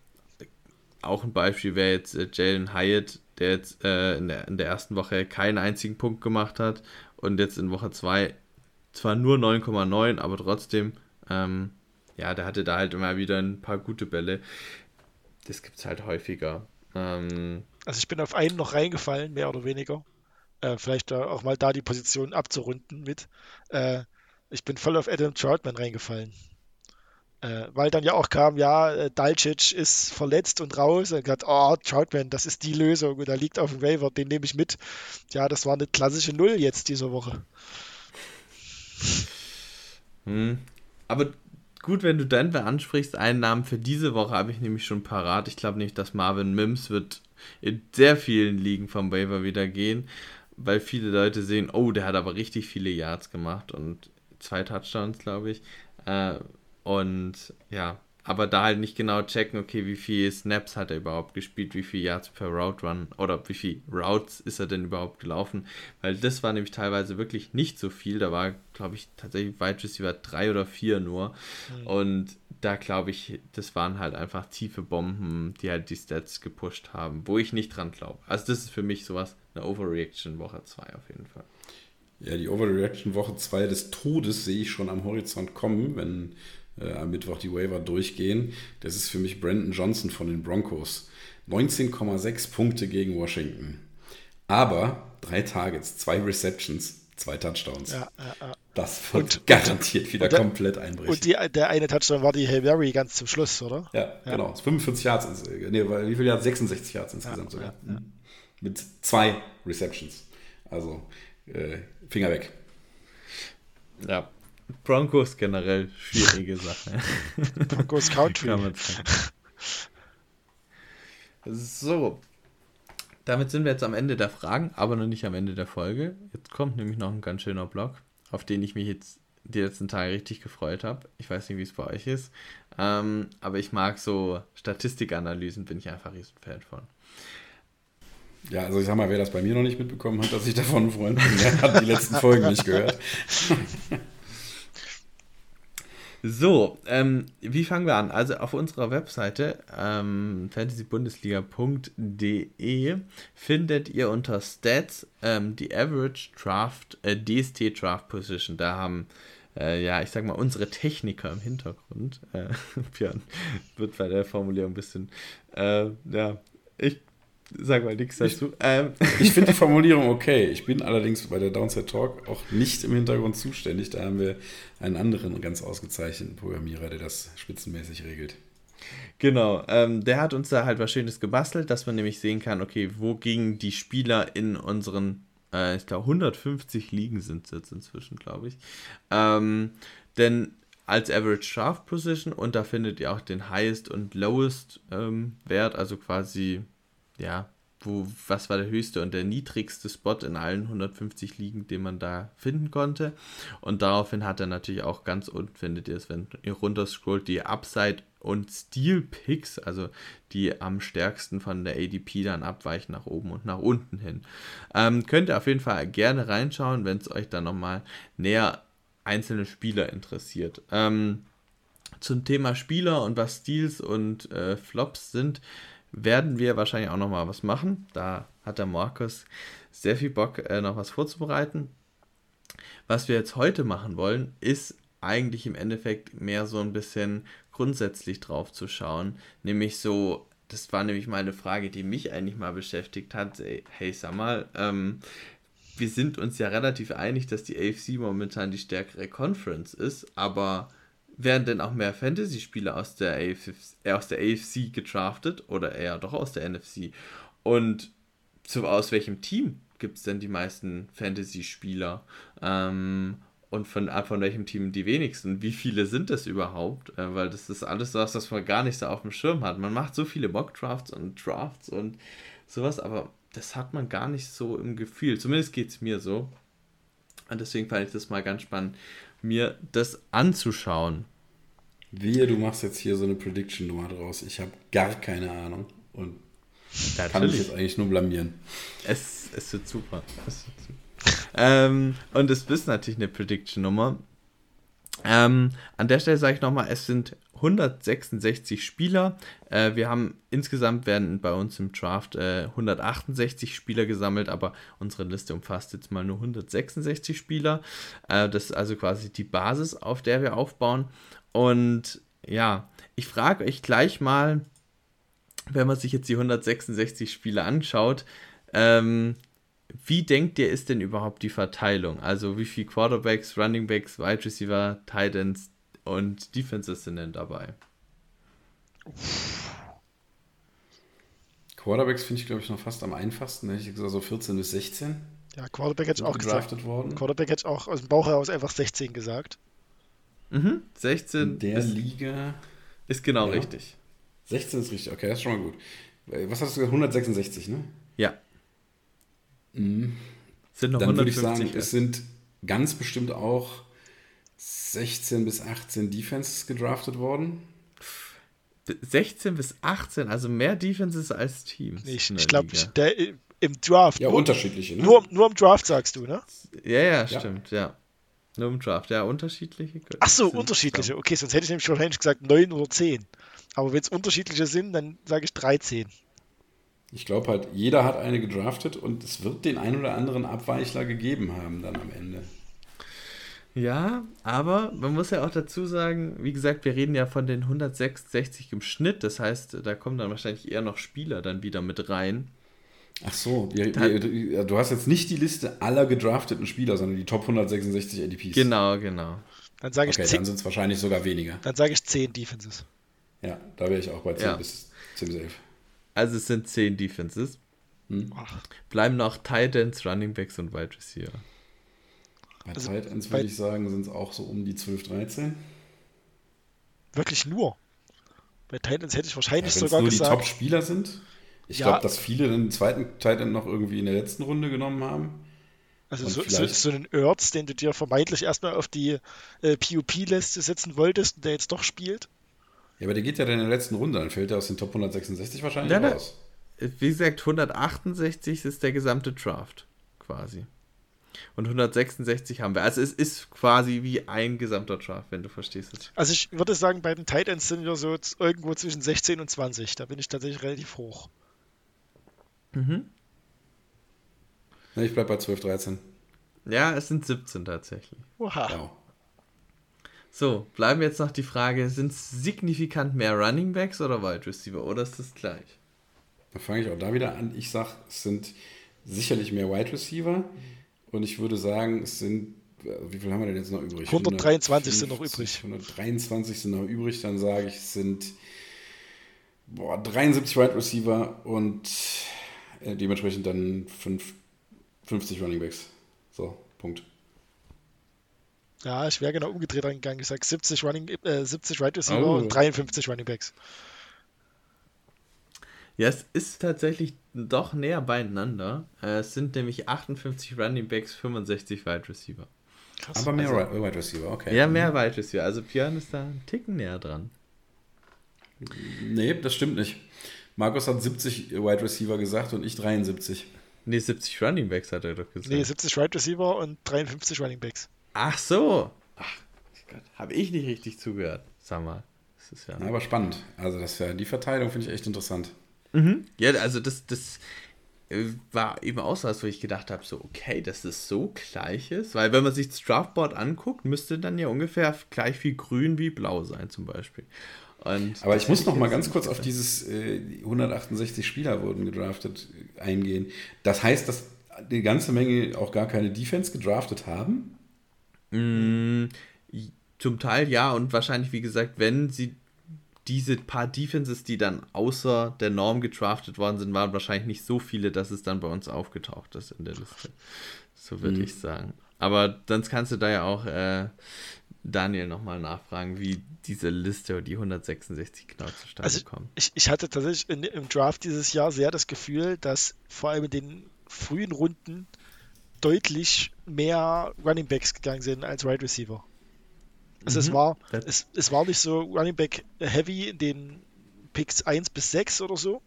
auch ein Beispiel wäre jetzt äh, Jalen Hyatt, der jetzt äh, in, der, in der ersten Woche keinen einzigen Punkt gemacht hat und jetzt in Woche 2 zwar nur 9,9, aber trotzdem, ähm, ja, der hatte da halt immer wieder ein paar gute Bälle. Das gibt's halt häufiger. Ähm, also ich bin auf einen noch reingefallen, mehr oder weniger äh, vielleicht auch mal da die Position abzurunden mit. Äh, ich bin voll auf Adam Troutman reingefallen. Äh, weil dann ja auch kam, ja, äh, Dalcic ist verletzt und raus. Und gesagt, oh, Troutman, das ist die Lösung. Und da liegt auf dem Waiver, den nehme ich mit. Ja, das war eine klassische Null jetzt diese Woche. Hm. Aber gut, wenn du Denver ansprichst, einen Namen für diese Woche habe ich nämlich schon parat. Ich glaube nicht, dass Marvin Mims wird in sehr vielen Ligen vom Waiver wieder gehen weil viele Leute sehen, oh, der hat aber richtig viele Yards gemacht und zwei Touchdowns, glaube ich. Äh, und ja, aber da halt nicht genau checken, okay, wie viele Snaps hat er überhaupt gespielt, wie viele Yards per Route Run oder wie viele Routes ist er denn überhaupt gelaufen, weil das war nämlich teilweise wirklich nicht so viel, da war, glaube ich, tatsächlich Wide Receiver drei oder vier nur mhm. und da glaube ich, das waren halt einfach tiefe Bomben, die halt die Stats gepusht haben, wo ich nicht dran glaube. Also das ist für mich sowas, eine Overreaction Woche 2 auf jeden Fall. Ja, die Overreaction Woche 2 des Todes sehe ich schon am Horizont kommen, wenn äh, am Mittwoch die Waiver durchgehen. Das ist für mich Brandon Johnson von den Broncos. 19,6 Punkte gegen Washington. Aber drei Targets, zwei Receptions, zwei Touchdowns. Ja, ja, ja. Das wird und, garantiert und, wieder und der, komplett einbrechen. Und die, der eine Touchdown war die Hail Mary ganz zum Schluss, oder? Ja, genau. 45 Yards, nee, wie viel Yards? 66 Yards insgesamt sogar. Mit zwei Receptions. Also, äh, Finger weg. Ja, Broncos generell schwierige Sache. Broncos Country. so. Damit sind wir jetzt am Ende der Fragen, aber noch nicht am Ende der Folge. Jetzt kommt nämlich noch ein ganz schöner Blog, auf den ich mich jetzt die letzten Tage richtig gefreut habe. Ich weiß nicht, wie es bei euch ist. Ähm, aber ich mag so Statistikanalysen, bin ich einfach riesen Fan von. Ja, also ich sag mal, wer das bei mir noch nicht mitbekommen hat, dass ich davon ein Freund bin, der hat die letzten Folgen nicht gehört. So, ähm, wie fangen wir an? Also auf unserer Webseite ähm, fantasybundesliga.de findet ihr unter Stats ähm, die Average Draft, äh, DST Draft Position. Da haben, äh, ja, ich sag mal, unsere Techniker im Hintergrund. Äh, Björn wird bei der Formulierung ein bisschen, äh, ja, ich Sag mal nichts dazu. Ich, ähm. ich finde die Formulierung okay. Ich bin allerdings bei der Downside Talk auch nicht im Hintergrund zuständig. Da haben wir einen anderen ganz ausgezeichneten Programmierer, der das spitzenmäßig regelt. Genau, ähm, der hat uns da halt was Schönes gebastelt, dass man nämlich sehen kann, okay, wo gingen die Spieler in unseren, äh, ich glaube 150 Ligen sind es jetzt inzwischen, glaube ich. Ähm, denn als Average Draft Position und da findet ihr auch den Highest und Lowest ähm, Wert, also quasi ja, wo, was war der höchste und der niedrigste Spot in allen 150 Ligen, den man da finden konnte. Und daraufhin hat er natürlich auch ganz unten, findet ihr es, wenn ihr runterscrollt, die Upside und Steel Picks, also die am stärksten von der ADP dann abweichen nach oben und nach unten hin. Ähm, könnt ihr auf jeden Fall gerne reinschauen, wenn es euch dann nochmal näher einzelne Spieler interessiert. Ähm, zum Thema Spieler und was Steals und äh, Flops sind, werden wir wahrscheinlich auch noch mal was machen. Da hat der Markus sehr viel Bock, äh, noch was vorzubereiten. Was wir jetzt heute machen wollen, ist eigentlich im Endeffekt mehr so ein bisschen grundsätzlich drauf zu schauen. Nämlich so, das war nämlich mal eine Frage, die mich eigentlich mal beschäftigt hat. Hey, sag mal, ähm, wir sind uns ja relativ einig, dass die AFC momentan die stärkere Conference ist, aber werden denn auch mehr Fantasy-Spieler aus, der AFC, äh, aus der AFC gedraftet oder eher doch aus der NFC? Und zu, aus welchem Team gibt es denn die meisten Fantasy-Spieler? Ähm, und von, von welchem Team die wenigsten? Wie viele sind das überhaupt? Äh, weil das ist alles was, was man gar nicht so auf dem Schirm hat. Man macht so viele Mock-Drafts und Drafts und sowas, aber das hat man gar nicht so im Gefühl. Zumindest geht es mir so. Und deswegen fand ich das mal ganz spannend, mir das anzuschauen. Wehe, du machst jetzt hier so eine Prediction-Nummer draus. Ich habe gar keine Ahnung und ja, kann mich jetzt eigentlich nur blamieren. Es, es wird super. Es wird super. ähm, und es ist natürlich eine Prediction-Nummer. Ähm, an der Stelle sage ich nochmal, es sind 166 Spieler. Äh, wir haben insgesamt werden bei uns im Draft äh, 168 Spieler gesammelt, aber unsere Liste umfasst jetzt mal nur 166 Spieler. Äh, das ist also quasi die Basis, auf der wir aufbauen. Und ja, ich frage euch gleich mal, wenn man sich jetzt die 166 Spiele anschaut, ähm, wie denkt ihr, ist denn überhaupt die Verteilung? Also wie viele Quarterbacks, Runningbacks, Wide Receiver, Titans und Defenses sind denn dabei? Quarterbacks finde ich, glaube ich, noch fast am einfachsten. Hätte ich gesagt, so 14 bis 16. Ja, Quarterback hätte ich auch gesagt. Worden. Quarterback hätte ich auch aus dem Bauch heraus einfach 16 gesagt. Mhm, 16. In der ist, Liga. Ist genau ja. richtig. 16 ist richtig, okay, das ist schon mal gut. Was hast du gesagt? 166, ne? Ja. Mhm. Sind noch Dann würde ich sagen, es sind ganz bestimmt auch 16 bis 18 Defenses gedraftet worden. 16 bis 18, also mehr Defenses als Teams. Ich, ich glaube, im Draft. Ja, nur, unterschiedliche, ne? Nur, nur im Draft sagst du, ne? Ja, ja, stimmt, ja. ja. Nur im Draft, ja, unterschiedliche. Ach so, unterschiedliche. Okay, sonst hätte ich nämlich wahrscheinlich gesagt 9 oder 10. Aber wenn es unterschiedliche sind, dann sage ich 13. Ich glaube halt, jeder hat eine gedraftet und es wird den ein oder anderen Abweichler gegeben haben dann am Ende. Ja, aber man muss ja auch dazu sagen, wie gesagt, wir reden ja von den 166 im Schnitt. Das heißt, da kommen dann wahrscheinlich eher noch Spieler dann wieder mit rein. Ach so, wir, wir, du hast jetzt nicht die Liste aller gedrafteten Spieler, sondern die Top 166 ADPs. Genau, genau. Dann sage ich okay, 10, dann sind es wahrscheinlich sogar weniger. Dann sage ich 10 Defenses. Ja, da wäre ich auch bei 10 ja. bis ziemlich safe. Also es sind 10 Defenses. Hm. Bleiben noch Titans, Running Backs und Wide Receiver. Bei also Titans würde ich sagen, sind es auch so um die 12, 13. Wirklich nur? Bei Titans hätte ich wahrscheinlich ja, sogar nur gesagt. die Top-Spieler sind? Ich ja. glaube, dass viele den zweiten Titan noch irgendwie in der letzten Runde genommen haben. Also so, so, so, einen Erz, den du dir vermeintlich erstmal auf die äh, PUP-Liste setzen wolltest und der jetzt doch spielt. Ja, aber der geht ja dann in der letzten Runde, dann fällt er aus den Top 166 wahrscheinlich raus. Wie gesagt, 168 ist der gesamte Draft quasi. Und 166 haben wir. Also es ist quasi wie ein gesamter Draft, wenn du verstehst es. Also ich würde sagen, bei den Titans sind wir so irgendwo zwischen 16 und 20. Da bin ich tatsächlich relativ hoch. Mhm. Ich bleibe bei 12, 13. Ja, es sind 17 tatsächlich. Oha. Ja. So, bleiben jetzt noch die Frage, sind es signifikant mehr Running Backs oder Wide Receiver oder ist das gleich? Da fange ich auch da wieder an. Ich sage, es sind sicherlich mehr Wide Receiver. Und ich würde sagen, es sind, äh, wie viel haben wir denn jetzt noch übrig? 123 sind noch übrig. 123 sind noch übrig. Dann sage ich, es sind boah, 73 Wide Receiver und äh, dementsprechend dann 5, 50 Running Backs. So, Punkt. Ja, ich wäre genau umgedreht angegangen. Ich sage 70 Running, äh, 70 Wide Receiver Oh. und 53 Running Backs. Ja, es ist tatsächlich doch näher beieinander. Äh, Es sind nämlich 58 Running Backs, 65 Wide Receiver. Krass. Aber mehr Also- Wide Receiver, okay. Ja, mehr Wide Receiver. Also Björn ist da einen Ticken näher dran. Nee, das stimmt nicht. Markus hat 70 Wide Receiver gesagt und ich 73. Nee, 70 Running Backs hat er doch gesagt. Nee, 70 Wide Receiver und 53 Running Backs. Ach so. Ach Gott, habe ich nicht richtig zugehört. Sag mal. Das ist ja. Ja, aber spannend. Also das wär, die Verteilung finde ich echt interessant. Mhm. Ja, also das, das äh, war eben auch so was, wo ich gedacht habe, so, okay, dass es so gleich ist. Weil wenn man sich das Draftboard anguckt, müsste dann ja ungefähr gleich viel grün wie blau sein zum Beispiel. Und Aber ich muss noch mal ganz kurz auf dieses äh, 168 Spieler wurden gedraftet äh, eingehen. Das heißt, dass die ganze Menge auch gar keine Defense gedraftet haben? Mm, Zum Teil ja und wahrscheinlich, wie gesagt, wenn sie diese paar Defenses, die dann außer der Norm gedraftet worden sind, waren wahrscheinlich nicht so viele, dass es dann bei uns aufgetaucht ist in der Liste. So würde Mhm. ich sagen. Aber sonst kannst du da ja auch äh, Daniel nochmal nachfragen, wie diese Liste oder die 166 genau zustande Also kommen. ich, ich hatte tatsächlich in, im Draft dieses Jahr sehr das Gefühl, dass vor allem in den frühen Runden deutlich mehr Running Backs gegangen sind als Wide Receiver. Also mhm. es, war, es, es war nicht so Running Back Heavy in den Picks 1 bis 6 oder so,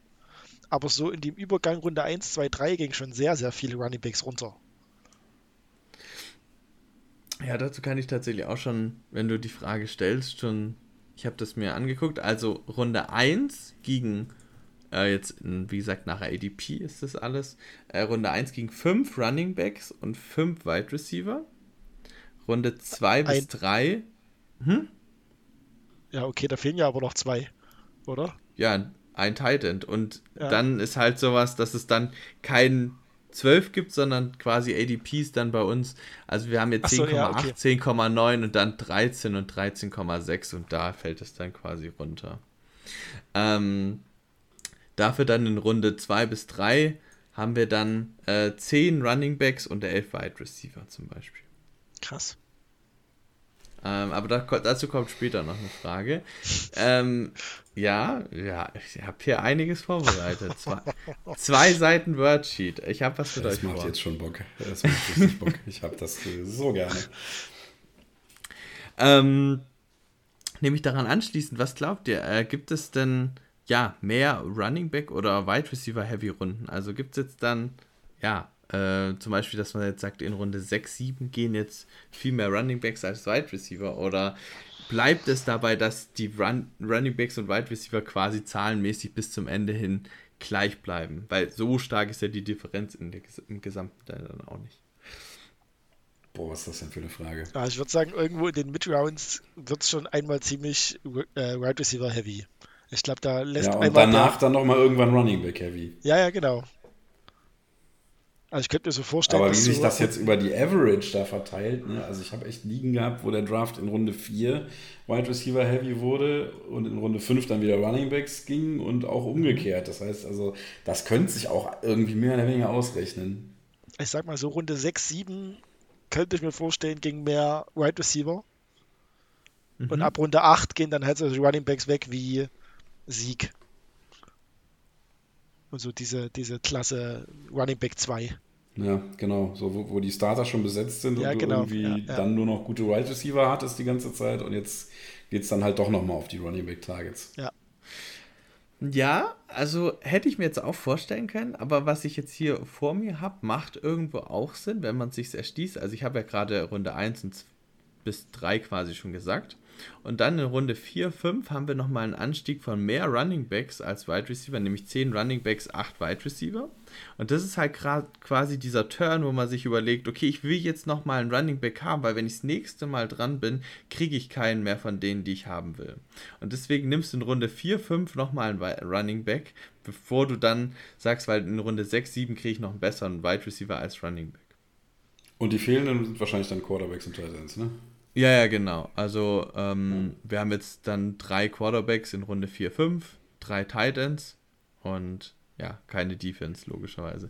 aber so in dem Übergang Runde 1, 2, 3 ging schon sehr, sehr viele Running Backs runter. Ja, dazu kann ich tatsächlich auch schon, wenn du die Frage stellst, schon, ich habe das mir angeguckt, also Runde 1 gegen äh, jetzt, wie gesagt, nach ADP ist das alles. Äh, Runde 1 gegen 5 Running Backs und 5 Wide Receiver. Runde 2 bis 3 hm? Ja, okay, da fehlen ja aber noch zwei, oder? Ja, ein Tight End. Und ja. dann ist halt sowas, dass es dann keinen 12 gibt, sondern quasi ADPs dann bei uns. Also wir haben jetzt 10,8, so, ja, okay. 10,9 und dann 13 und 13,6 und da fällt es dann quasi runter. Ähm, dafür dann in Runde 2 bis 3 haben wir dann äh, 10 Running Backs und 11 Wide Receiver zum Beispiel. Krass. Ähm, aber da, dazu kommt später noch eine Frage. Ähm, ja, ja, ich habe hier einiges vorbereitet. Zwei, zwei Seiten Wordsheet. Ich habe was für Das euch macht vor. jetzt schon Bock. Das macht richtig Bock. Ich habe das so gerne. Ähm, nämlich daran anschließend, was glaubt ihr? Äh, gibt es denn ja mehr Running Back oder Wide Receiver Heavy Runden? Also gibt es jetzt dann, ja, äh, zum Beispiel, dass man jetzt sagt, in Runde 6, 7 gehen jetzt viel mehr Running Backs als Wide Receiver oder bleibt es dabei, dass die Run Running Backs und Wide Receiver quasi zahlenmäßig bis zum Ende hin gleich bleiben? Weil so stark ist ja die Differenz in der, im Gesamten dann auch nicht. Boah, was ist das denn für eine Frage? Ja, ich würde sagen, irgendwo in den Mid-Rounds wird es schon einmal ziemlich äh, Wide Receiver heavy. Ich glaube, da lässt Ja, und einmal danach dann nochmal irgendwann Running Back Heavy. Der, ja, ja, genau. Also ich könnte mir so vorstellen, Aber wie sich so, das jetzt über die Average da verteilt, ne? also ich habe echt Ligen gehabt, wo der Draft in Runde 4 Wide Receiver Heavy wurde und in Runde 5 dann wieder Running Backs ging und auch umgekehrt. Das heißt also, das könnte sich auch irgendwie mehr oder weniger ausrechnen. ich sag mal so Runde 6, 7 könnte ich mir vorstellen, ging mehr Wide Receiver. Und Mhm. ab Runde 8 gehen dann halt so die Running Backs weg wie Sieg. Und so diese, diese Klasse Running Back 2. Ja, genau. So, wo, wo die Starter schon besetzt sind Ja, und genau. du irgendwie Ja, ja. dann nur noch gute Wide Receiver hattest die ganze Zeit und jetzt geht es dann halt doch nochmal auf die Running Back Targets. Ja, also hätte ich mir jetzt auch vorstellen können, aber was ich jetzt hier vor mir habe, macht irgendwo auch Sinn, wenn man sich erschließt. Also ich habe ja gerade Runde 1 und bis 3 quasi schon gesagt. Und dann in Runde 4, 5 haben wir nochmal einen Anstieg von mehr Running Backs als Wide Receiver, nämlich 10 Running Backs, 8 Wide Receiver. Und das ist halt quasi dieser Turn, wo man sich überlegt, okay, ich will jetzt nochmal einen Running Back haben, weil wenn ich das nächste Mal dran bin, kriege ich keinen mehr von denen, die ich haben will. Und deswegen nimmst du in Runde 4, 5 nochmal einen Running Back, bevor du dann sagst, weil in Runde 6, 7 kriege ich noch einen besseren Wide Receiver als Running Back. Und die fehlenden sind wahrscheinlich dann Quarterbacks und Tight Ends, ne? Ja, ja, genau. Also ähm, wir haben jetzt dann drei Quarterbacks in Runde 4, 5, drei Titans und ja, keine Defense, logischerweise.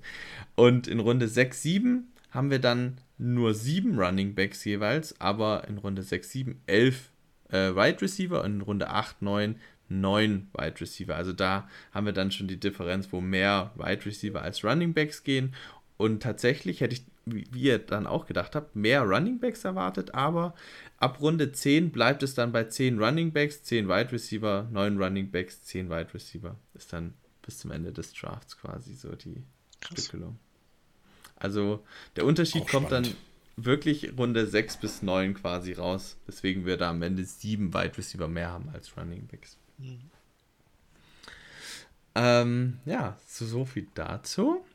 Und in Runde 6, 7 haben wir dann nur sieben Running Backs jeweils, aber in Runde 6, 7, 11 äh, Wide Receiver und in Runde 8, 9 neun Wide Receiver. Also da haben wir dann schon die Differenz, wo mehr Wide Receiver als Running Backs gehen. Und tatsächlich hätte ich wie ihr dann auch gedacht habt, mehr Running Backs erwartet, aber ab Runde 10 bleibt es dann bei 10 Running Backs, 10 Wide Receiver, 9 Running Backs, 10 Wide Receiver. Ist dann bis zum Ende des Drafts quasi so die Stückelung. Also der Unterschied auch kommt spannend. dann wirklich Runde 6 bis 9 quasi raus, weswegen wir da am Ende 7 Wide Receiver mehr haben als Running Backs. Mhm. Ähm, ja, so, so viel dazu.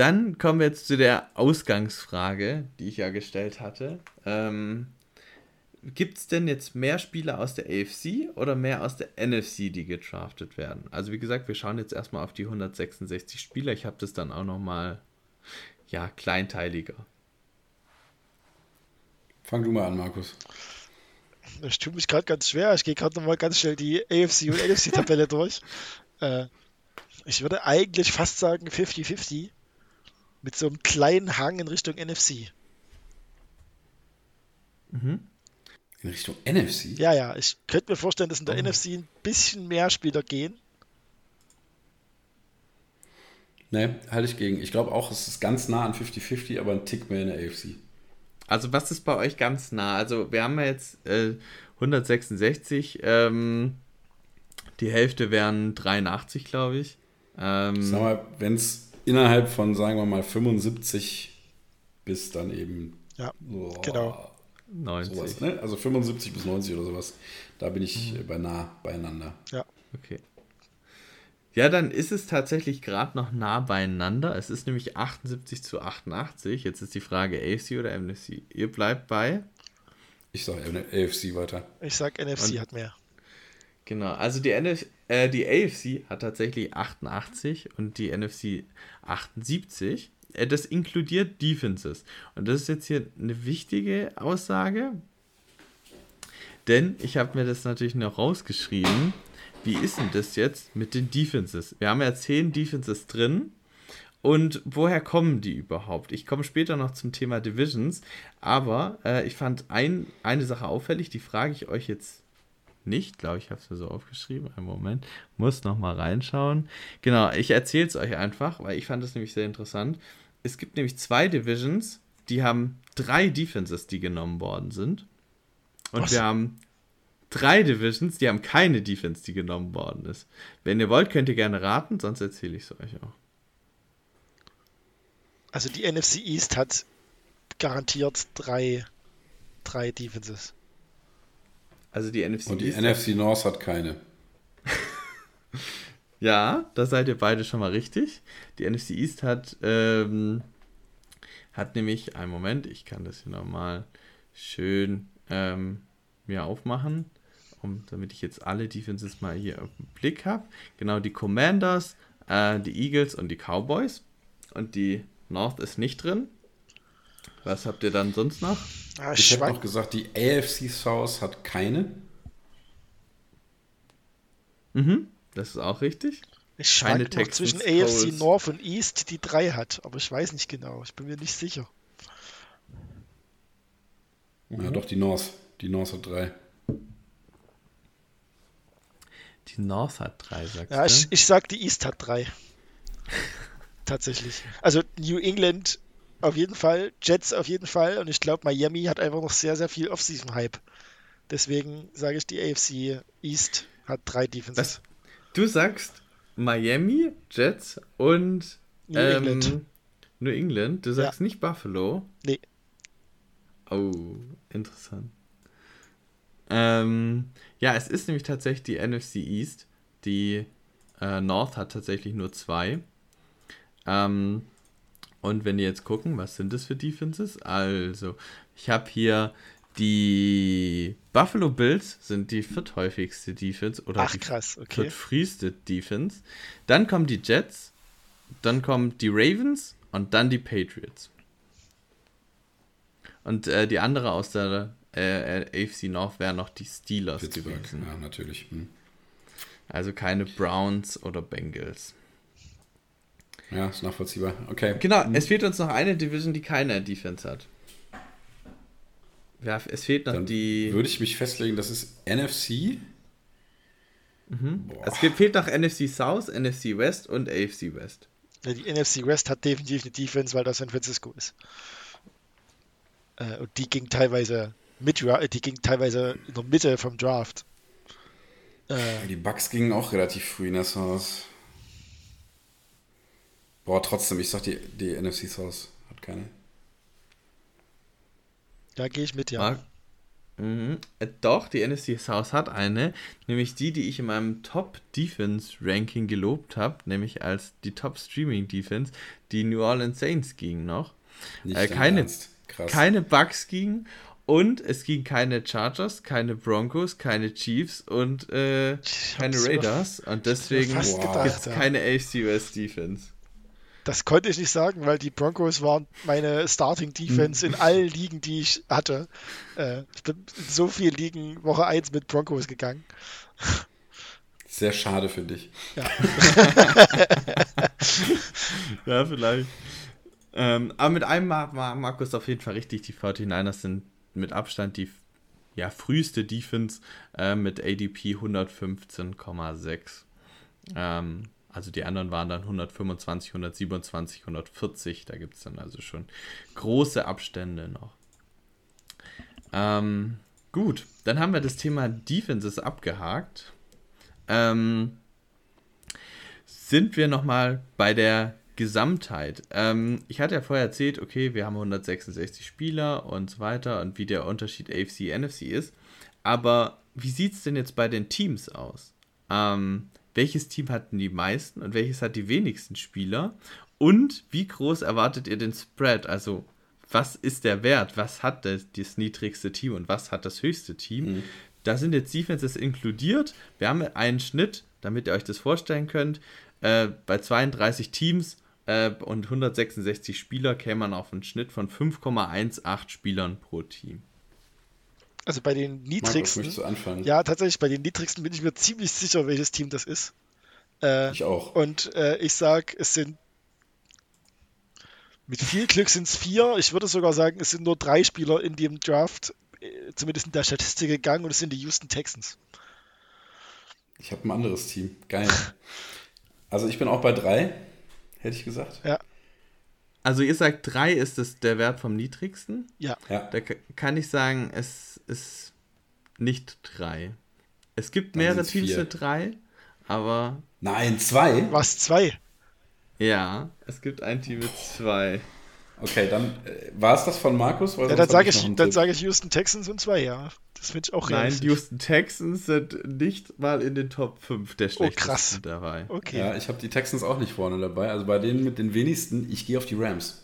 Dann kommen wir jetzt zu der Ausgangsfrage, die ich ja gestellt hatte. Ähm, Gibt es denn jetzt mehr Spieler aus der AFC oder mehr aus der NFC, die gedraftet werden? Also wie gesagt, wir schauen jetzt erstmal auf die 166 Spieler. Ich habe das dann auch nochmal, ja, kleinteiliger. Fang du mal an, Markus. Ich tue mich gerade ganz schwer. Ich gehe gerade nochmal ganz schnell die AFC und NFC-Tabelle durch. Äh, ich würde eigentlich fast sagen 50-50 mit so einem kleinen Hang in Richtung NFC. Mhm. In Richtung NFC? Ja, ja. Ich könnte mir vorstellen, dass in der oh. NFC ein bisschen mehr Spieler gehen. Ne, halte ich gegen. Ich glaube auch, es ist ganz nah an 50-50, aber ein Tick mehr in der AFC. Also, was ist bei euch ganz nah? Also, wir haben ja jetzt äh, 166. Ähm, die Hälfte wären 83, glaube ich. Ähm, Sag mal, wenn es innerhalb von, sagen wir mal, 75 bis dann eben. Ja, oh, genau. 90. Sowas, ne? Also 75 bis 90 oder sowas. Da bin ich mhm. bei nah beieinander. Ja. Okay. Ja, dann ist es tatsächlich gerade noch nah beieinander. Es ist nämlich 78 zu 88. Jetzt ist die Frage AFC oder NFC. Ihr bleibt bei? Ich sage AFC weiter. Ich sage NFC Und, hat mehr. Genau, also die, NF äh, die AFC hat tatsächlich 88 und die NFC 78. Äh, das inkludiert Defenses. Und das ist jetzt hier eine wichtige Aussage, denn ich habe mir das natürlich noch rausgeschrieben. Wie ist denn das jetzt mit den Defenses? Wir haben ja 10 Defenses drin. Und woher kommen die überhaupt? Ich komme später noch zum Thema Divisions, aber äh, ich fand ein, eine Sache auffällig, die frage ich euch jetzt nicht, glaube ich, habe es mir so aufgeschrieben. Einen Moment, muss noch mal reinschauen. Genau, ich erzähle es euch einfach, weil ich fand es nämlich sehr interessant. Es gibt nämlich zwei Divisions, die haben drei Defenses, die genommen worden sind. Und Was? wir haben drei Divisions, die haben keine Defense, die genommen worden ist. Wenn ihr wollt, könnt ihr gerne raten, sonst erzähle ich es euch auch. Also die NFC East hat garantiert drei, drei Defenses. Also die NFC Und die East NFC North hat keine. ja, da seid ihr beide schon mal richtig. Die NFC East hat, ähm, hat nämlich, einen Moment, ich kann das hier nochmal schön ähm, mir aufmachen, um, damit ich jetzt alle Defenses mal hier im Blick habe. Genau, die Commanders, äh, die Eagles und die Cowboys. Und die North ist nicht drin. Was habt ihr dann sonst noch? Ah, ich hätte noch gesagt, die AFC South hat keine. Mhm, das ist auch richtig. Ich schwank noch zwischen AFC North und East, die drei hat, aber ich weiß nicht genau. Ich bin mir nicht sicher. Ja, mhm. doch, die North. Die North hat drei. Die North hat drei, sagst ja, du? Ja, ich, ich sag, die East hat drei. Tatsächlich. Also New England auf jeden Fall, Jets auf jeden Fall und ich glaube, Miami hat einfach noch sehr, sehr viel Off-Season-Hype. Deswegen sage ich, die AFC East hat drei Defenses. Was? Du sagst Miami, Jets und New ähm, England. New England. Du sagst nicht Buffalo. Nee. Oh, interessant. Ähm, ja, es ist nämlich tatsächlich die NFC East. Die äh, North hat tatsächlich nur zwei. Ähm, und wenn wir jetzt gucken, was sind das für Defenses? Also, ich habe hier die Buffalo Bills sind die vierthäufigste Defense oder Ach die krass, okay. viertfrühste Defense. Dann kommen die Jets, dann kommen die Ravens und dann die Patriots. Und äh, die andere aus der äh, äh, AFC North wären noch die Steelers Pittsburgh, gewesen. ja, natürlich. Hm. Also keine Browns oder Bengals. Ja, ist nachvollziehbar. Okay. Genau, es fehlt uns noch eine Division, die keine Defense hat. Ja, es fehlt noch Dann die. würde ich mich festlegen, das ist NFC. Boah. Es gibt, fehlt noch NFC South, NFC West und AFC West. Ja, die NFC West hat definitiv eine Defense, weil das San Francisco ist. Äh, und die ging teilweise mit, äh, die ging teilweise in der Mitte vom Draft. Äh, Die Bucks gingen auch relativ früh in das Haus. Boah, trotzdem, ich sag, die, die NFC South hat keine. da gehe ich mit, ja. Marc? Mhm. Äh, Doch, die NFC South hat eine, nämlich die, die ich in meinem Top Defense Ranking gelobt habe, nämlich als die Top Streaming Defense, die New Orleans Saints ging noch. Nicht Äh, keine, keine Bucks gingen und es ging keine Chargers, keine Broncos, keine Chiefs und äh, keine Raiders und deswegen Wow. gibt es keine AFC West Defense. Das konnte ich nicht sagen, weil die Broncos waren meine Starting Defense in allen Ligen, die ich hatte. Äh, ich bin in so vielen Ligen Woche 1 mit Broncos gegangen. Sehr schade für dich. Ja, vielleicht. Ähm, aber mit einem war, war Markus auf jeden Fall richtig. Die 49ers sind mit Abstand die ja, früheste Defense äh, mit ADP 115,6. Ähm, also die anderen waren dann 125, 127, 140. Da gibt es dann also schon große Abstände noch. Ähm, gut, dann haben wir das Thema Defenses abgehakt. Ähm, sind wir nochmal bei der Gesamtheit. Ähm, ich hatte ja vorher erzählt, okay, wir haben 166 Spieler und so weiter und wie der Unterschied AFC, NFC ist. Aber wie sieht es denn jetzt bei den Teams aus? Ähm, welches Team hatten die meisten und welches hat die wenigsten Spieler? Und wie groß erwartet ihr den Spread? Also, was ist der Wert? Was hat das, das niedrigste Team und was hat das höchste Team? Da sind jetzt Defenses inkludiert. Wir haben einen Schnitt, damit ihr euch das vorstellen könnt. Äh, bei 32 Teams äh, und 166 Spieler käme man auf einen Schnitt von 5,18 Spielern pro Team. Also bei den Markus, niedrigsten. du anfangen? Ja, tatsächlich, bei den niedrigsten bin ich mir ziemlich sicher, welches Team das ist. Äh, Ich auch. und äh, ich sag, es sind mit viel Glück sind es vier. Ich würde sogar sagen, es sind nur drei Spieler in dem Draft, äh, zumindest in der Statistik gegangen, und es sind die Houston Texans. Ich habe ein anderes Team. Geil. Also ich bin auch bei drei, hätte ich gesagt. Ja, Also ihr sagt 3 ist es der Wert vom niedrigsten. ja. Ja. Da kann ich sagen, es ist nicht 3. Es gibt Dann mehrere Teams vier. mit 3, aber Nein, zwei? Was? Zwei? ja, es gibt ein Team mit 2. Okay, dann äh, war es das von Markus? Weil Ja, dann sage ich, einen dann sage ich Houston Texans und zwei, ja. Das finde ich auch Nein, realistisch. die Houston Texans sind nicht mal in den Top 5 der schlechtesten Oh, krass. dabei. Okay. Ja, ich habe die Texans auch nicht vorne dabei. Also bei denen mit den wenigsten, ich gehe auf die Rams.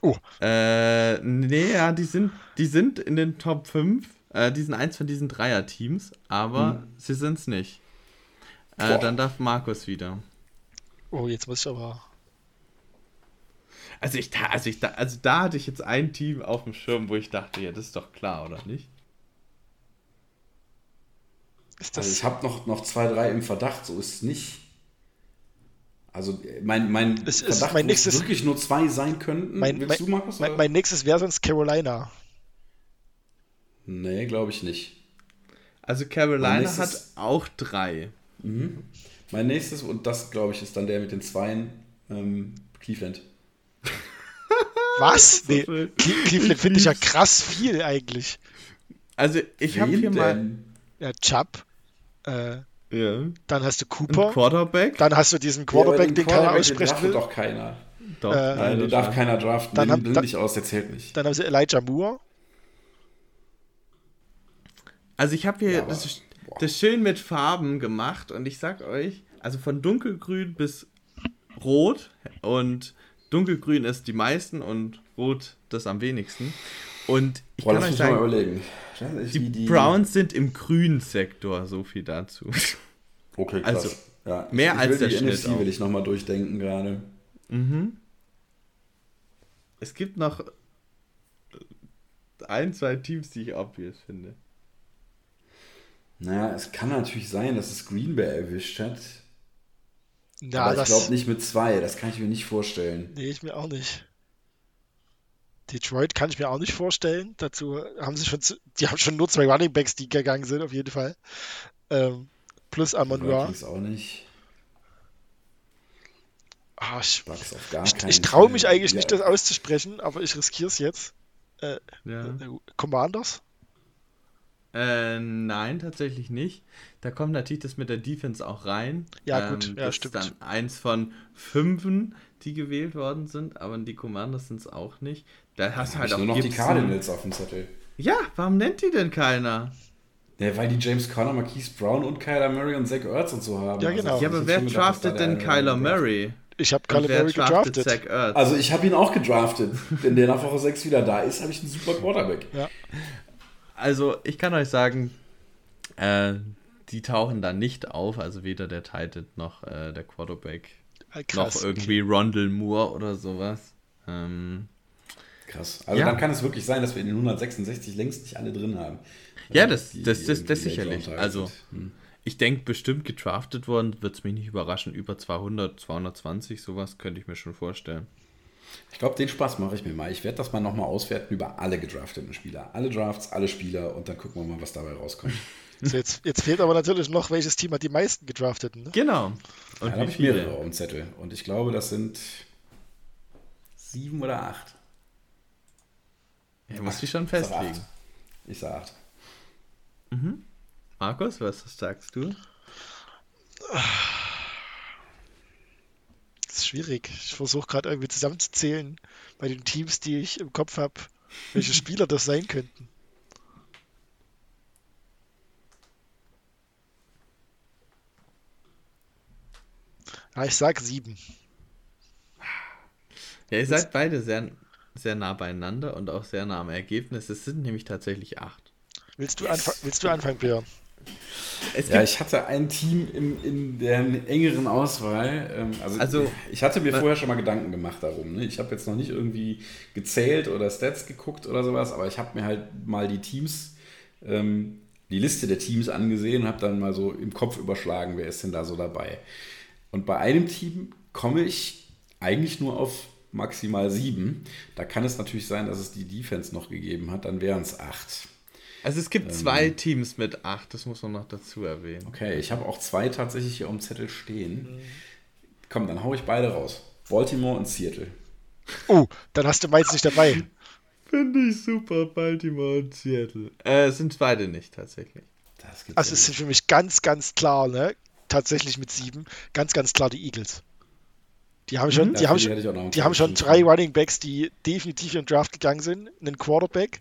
Oh, Äh, nee, ja, die sind, die sind in den Top 5. Äh, die sind eins von diesen Dreier-Teams, aber sie sind es nicht. Äh, dann darf Markus wieder. oh, jetzt muss ich aber. Also ich da, also ich da, also da hatte ich jetzt ein Team auf dem Schirm, wo ich dachte, ja, das ist doch klar, oder nicht? Ist das. Also ich habe noch, noch zwei, drei im Verdacht, so ist es nicht. Also äh, mein, mein Es ist Verdacht, mein wo es nächstes- wirklich nur zwei sein könnten. mein, Willst du, mein, Markus? mein, mein nächstes wäre sonst Carolina. nee, glaube ich nicht. Also Carolina nächstes- hat auch drei. Mein nächstes, und das glaube ich, ist dann der mit den Zweien, ähm, Cleveland. Was? Nee, Cleveland finde ich ja krass viel eigentlich. Also ich habe hier mal, denn? Ja, Chubb, Äh, Ja. dann hast du Ein Cooper. Quarterback? Dann hast du diesen Quarterback, den keiner aussprechen draftet will. doch keiner. Doch, äh, Nein, den darf keiner draften. Dann haben- dich aus, der zählt nicht. Dann haben sie Elijah Moore. Also ich habe hier Ja, das, das schön mit Farben gemacht und ich sag euch, also von dunkelgrün bis rot und dunkelgrün ist die meisten und rot das am wenigsten. Und ich Boah, kann euch sagen, die, wie Browns sind im grünen Sektor, so viel dazu. Okay, krass. Also, ja, mehr ich, als ich will der die Schnitt NFC auch. will ich nochmal durchdenken gerade. Es gibt noch ein, zwei Teams, die ich obvious finde. Naja, es kann natürlich sein, dass es Green Bay erwischt hat. Na, aber ich das. glaube nicht mit zwei. Das kann ich mir nicht vorstellen. Nee, ich mir auch nicht. Detroit kann ich mir auch nicht vorstellen. Dazu haben sie schon, zu, die haben schon nur zwei Running Backs, die gegangen sind, auf jeden Fall. Ähm, plus Amon Ra. Vikings auch nicht. Ah, ich ich, ich traue mich eigentlich Ja, nicht, das auszusprechen, aber ich riskiere es jetzt. Ja. Äh, Commanders? Äh, nein, tatsächlich nicht. Da kommt natürlich das mit der Defense auch rein. Ja, gut, Ähm, ja, das stimmt. ist dann eins von fünfen, die gewählt worden sind, aber die Commanders sind es auch nicht. Da hast du halt auch nur noch die Gibson. Cardinals auf dem Zettel. Ja, warum nennt die denn keiner? Ja, weil die James Conner, Marquise Brown und Kyler Murray und Zach Ertz und so haben. Ja, genau. Also, Ja, ich aber wer draftet denn Kyler draft. Ich Murray? habe Kyler wer Murray draftet gedraftet. Zach Ertz? Also ich habe ihn auch gedraftet. Wenn der nach Woche 6 wieder da ist, habe ich einen super Quarterback. Ja. Also, ich kann euch sagen, äh, die tauchen da nicht auf, also weder der Titan noch äh, der Quarterback, Ah, Krass. noch irgendwie Rondell Moore oder sowas. Ähm, Krass. Also Ja. dann kann es wirklich sein, dass wir in den 166 längst nicht alle drin haben. Ja, das- Die- das- die das- das Late sicherlich. Also-. Hm. Ich denke, bestimmt gedraftet worden, wird es mich nicht überraschen. Über 200, 220, sowas könnte ich mir schon vorstellen. Ich glaube, den Spaß mache ich mir mal. Ich werde das mal nochmal auswerten über alle gedrafteten Spieler. Alle Drafts, alle Spieler und dann gucken wir mal, was dabei rauskommt. So, jetzt, jetzt fehlt aber natürlich noch, welches Team hat die meisten gedrafteten. Ne? Genau. Und da wie habe ich viele? mehrere auf dem Zettel. Und ich glaube, das sind sieben oder acht. Ich muss dich schon Ich sag festlegen. acht. Ich sage acht. Markus, was sagst du? Ist schwierig. Ich versuche gerade irgendwie zusammenzuzählen bei den Teams, die ich im Kopf habe, welche Spieler das sein könnten. Ja, ich sag sieben. Ja, ihr seid beide sehr, sehr nah beieinander und auch sehr nah am Ergebnis. Es sind nämlich tatsächlich acht. Willst du, anfa willst du anfangen, Björn? Ja, ich hatte ein Team im, in der engeren Auswahl. Ähm, also, Also- ich hatte mir vorher schon mal Gedanken gemacht darum. Ne? Ich habe jetzt noch nicht irgendwie gezählt oder Stats geguckt oder sowas, aber ich habe mir halt mal die Teams, ähm, die Liste der Teams angesehen und habe dann mal so im Kopf überschlagen, wer ist denn da so dabei. Und bei einem Team komme ich eigentlich nur auf maximal sieben. Da kann es natürlich sein, dass es die Defense noch gegeben hat, dann wären es acht. Also es gibt zwei Teams mit acht, das muss man noch dazu erwähnen. Okay, ich habe auch zwei tatsächlich hier auf dem Zettel stehen. Komm, dann hau ich beide raus. Baltimore und Seattle. Oh, dann hast du meins nicht dabei. Finde ich super, Baltimore und Seattle. Äh, sind beide nicht tatsächlich. Das gibt's Also ja es sind für mich ganz, ganz klar, ne? Tatsächlich mit sieben, ganz, ganz klar die Eagles. Die haben schon, nicht. die haben schon, die haben schon drei Running Backs, die definitiv in den Draft gegangen sind, einen Quarterback,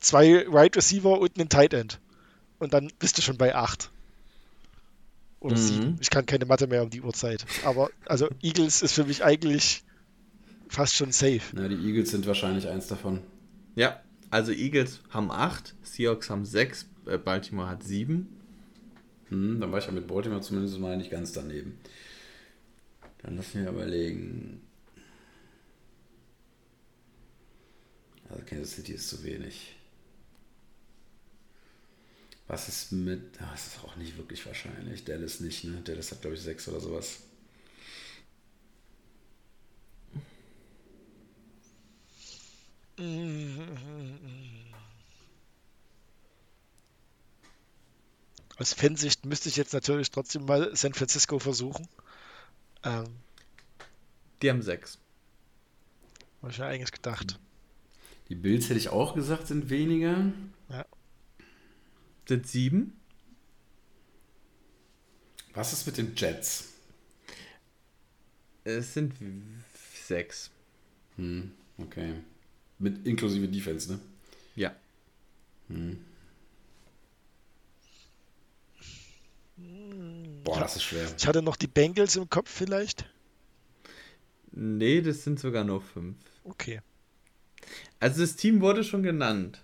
zwei Wide right Receiver und einen Tight End. Und dann bist du schon bei acht. Oder Mhm. sieben. Ich kann keine Mathe mehr um die Uhrzeit. Aber also Eagles ist für mich eigentlich fast schon safe. Na, die Eagles sind wahrscheinlich eins davon. Ja, also Eagles haben acht, Seahawks haben sechs, äh, Baltimore hat sieben. Hm, dann war ich ja mit Baltimore zumindest mal nicht ganz daneben. Dann lass mich überlegen. Also Kansas City ist zu wenig. Was ist mit. Ah, das ist auch nicht wirklich wahrscheinlich. Dallas nicht, ne? Dallas hat, glaube ich, sechs oder sowas. Aus Fansicht müsste ich jetzt natürlich trotzdem mal San Francisco versuchen. Ähm, Die haben sechs. habe ich ja eigentlich gedacht. Die Bills hätte ich auch gesagt, sind weniger. Sind sieben? Was ist mit den Jets? Es sind sechs. Hm, okay. Mit inklusive Defense, ne? Ja. Hm. Boah, das ist schwer. Ich hatte noch die Bengals im Kopf vielleicht. Nee, das sind sogar nur fünf. Okay. Also das Team wurde schon genannt.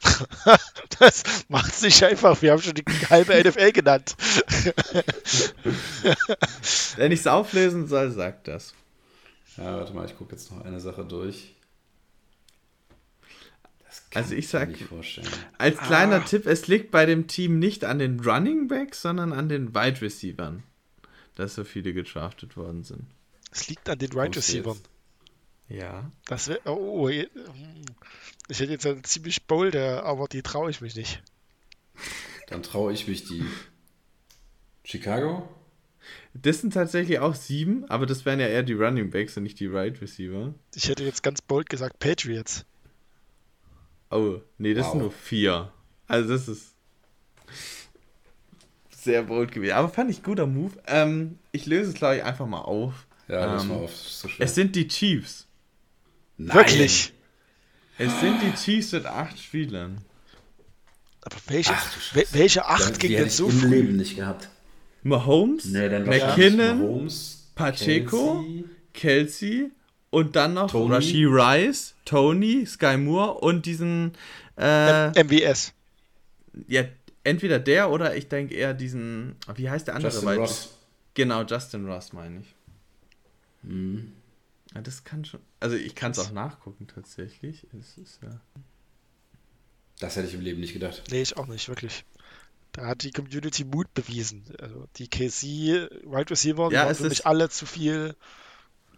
das macht es nicht einfach. Wir haben schon die halbe NFL genannt. Wenn ich es auflesen soll, sagt das. Ja, warte mal, ich gucke jetzt noch eine Sache durch. Das kann also ich sag, nicht vorstellen. als kleiner ah. Tipp, es liegt bei dem Team nicht an den Running Backs, sondern an den Wide Receivers, dass so viele gedraftet worden sind. Es liegt an den Wide Receivers. Ja. Das wär, oh, ich hätte jetzt eine ziemlich bolde, aber die traue ich mich nicht. Dann traue ich mich die Chicago. Das sind tatsächlich auch sieben, aber das wären ja eher die Running Backs und nicht die Right Receiver. Ich hätte jetzt ganz bold gesagt Patriots. Oh, nee, das wow. sind nur vier. Also das ist sehr bold gewesen. Aber fand ich guter Move. Ähm, ich löse es, glaube ich, einfach mal auf. Ja, löse ähm, mal auf. So es sind die Chiefs. Nein. Wirklich? Es sind die Chiefs mit acht Spielern. Aber welche, Ach, welche acht ging denn so im? Leben nicht gehabt. Mahomes, nee, McKinnon, Mahomes, Pacheco, Kelsey, Kelsey und dann noch Tony. Rashi Rice, Tony, Sky Moore und diesen äh, MWS. Ja, entweder der oder ich denke eher diesen, wie heißt der andere? Justin Ross. Genau, Justin Ross meine ich. Mhm. Ja, das kann schon. Also ich kann es auch nachgucken tatsächlich. Es ist ja. Das hätte ich im Leben nicht gedacht. Nee, ich auch nicht, wirklich. Da hat die Community Mut bewiesen. Also die KC Wide Receiver ja, waren für mich alle zu viel.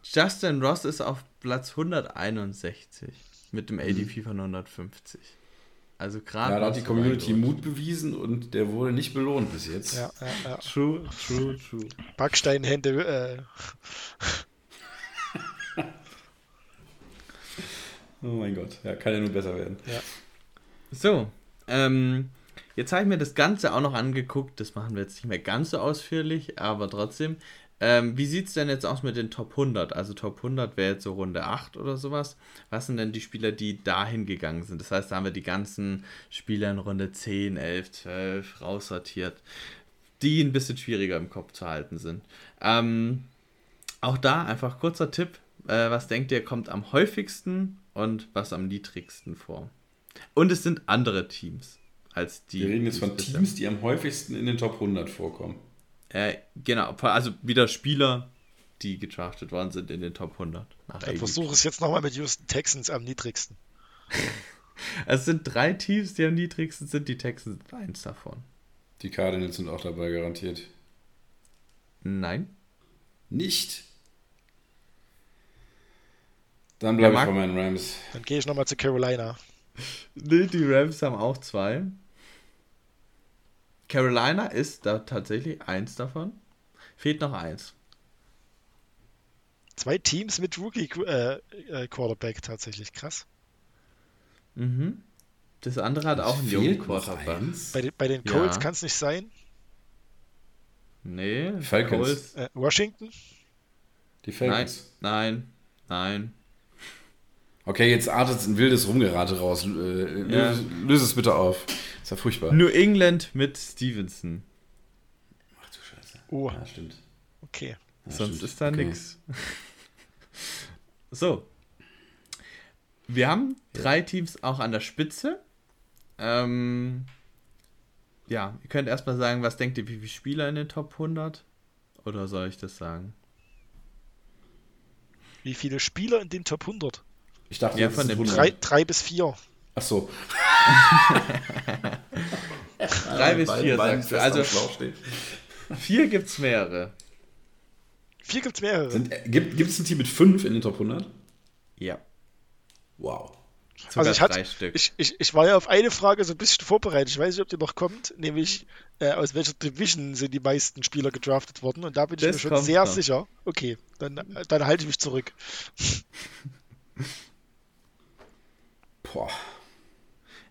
Justin Ross ist auf Platz 161 mit dem ADP mhm. von 150. Also gerade. Ja, da hat die Community Mut bewiesen und der wurde nicht belohnt bis jetzt. Ja, ja, ja. True, true, true. Backsteinhände. Äh. oh mein Gott, ja, kann ja nur besser werden. Ja. So, ähm, jetzt habe ich mir das Ganze auch noch angeguckt. Das machen wir jetzt nicht mehr ganz so ausführlich, aber trotzdem. Ähm, wie sieht es denn jetzt aus mit den Top 100? Also Top 100 wäre jetzt so Runde 8 oder sowas. Was sind denn die Spieler, die dahin gegangen sind? Das heißt, da haben wir die ganzen Spieler in Runde 10, 11, 12 raussortiert, die ein bisschen schwieriger im Kopf zu halten sind. Ähm, auch da einfach kurzer Tipp. Äh, was denkt ihr, kommt am häufigsten und was am niedrigsten vor? Und es sind andere Teams als die. Wir reden jetzt von Teams, die am häufigsten in den Top 100 vorkommen. Äh, genau, also wieder Spieler, die gedraftet worden sind in den Top 100. Dann versuche es jetzt nochmal mit Houston Texans am niedrigsten. es sind drei Teams, die am niedrigsten sind. Die Texans sind eins davon. Die Cardinals sind auch dabei garantiert. Nein. Nicht? Dann bleibe ja, ich bei meinen Rams. Dann gehe ich nochmal zu Carolina. Nee, die Rams haben auch zwei. Carolina ist da tatsächlich eins davon. Fehlt noch eins. Zwei Teams mit Rookie äh, äh, Quarterback tatsächlich krass. Mhm. Das andere hat auch einen jungen Quarterback. Bei, den, bei den Colts ja. kann es nicht sein. Nee, Falcons. Äh, Washington? Die Falcons. Nein, nein, nein. Okay, jetzt artet es ein wildes Rumgerate raus. Äh, ja. löse, löse es bitte auf. Ist ja furchtbar. New England mit Stevenson. Ach du Scheiße. Oh. Ja, stimmt. Okay. Ja, Sonst stimmt. ist da okay. nichts. So. Wir haben drei Teams auch an der Spitze. Ähm, ja, ihr könnt erstmal sagen, was denkt ihr, wie viele Spieler in den Top 100? Oder soll ich das sagen? Wie viele Spieler in den Top 100? Ich dachte, ja, von dem drei, drei bis vier. Ach so. drei bis vier, sagst du. Also vier gibt es mehrere. Vier gibt es mehrere. Sind, äh, gibt es ein Team mit fünf in den Top 100? Ja. Wow. Sogar also ich, hatte, ich, ich, ich war ja auf eine Frage so ein bisschen vorbereitet. Ich weiß nicht, ob die noch kommt, nämlich äh, aus welcher Division sind die meisten Spieler gedraftet worden? Und da bin ich das mir schon sehr noch. sicher. Okay, dann, dann halte ich mich zurück. Boah.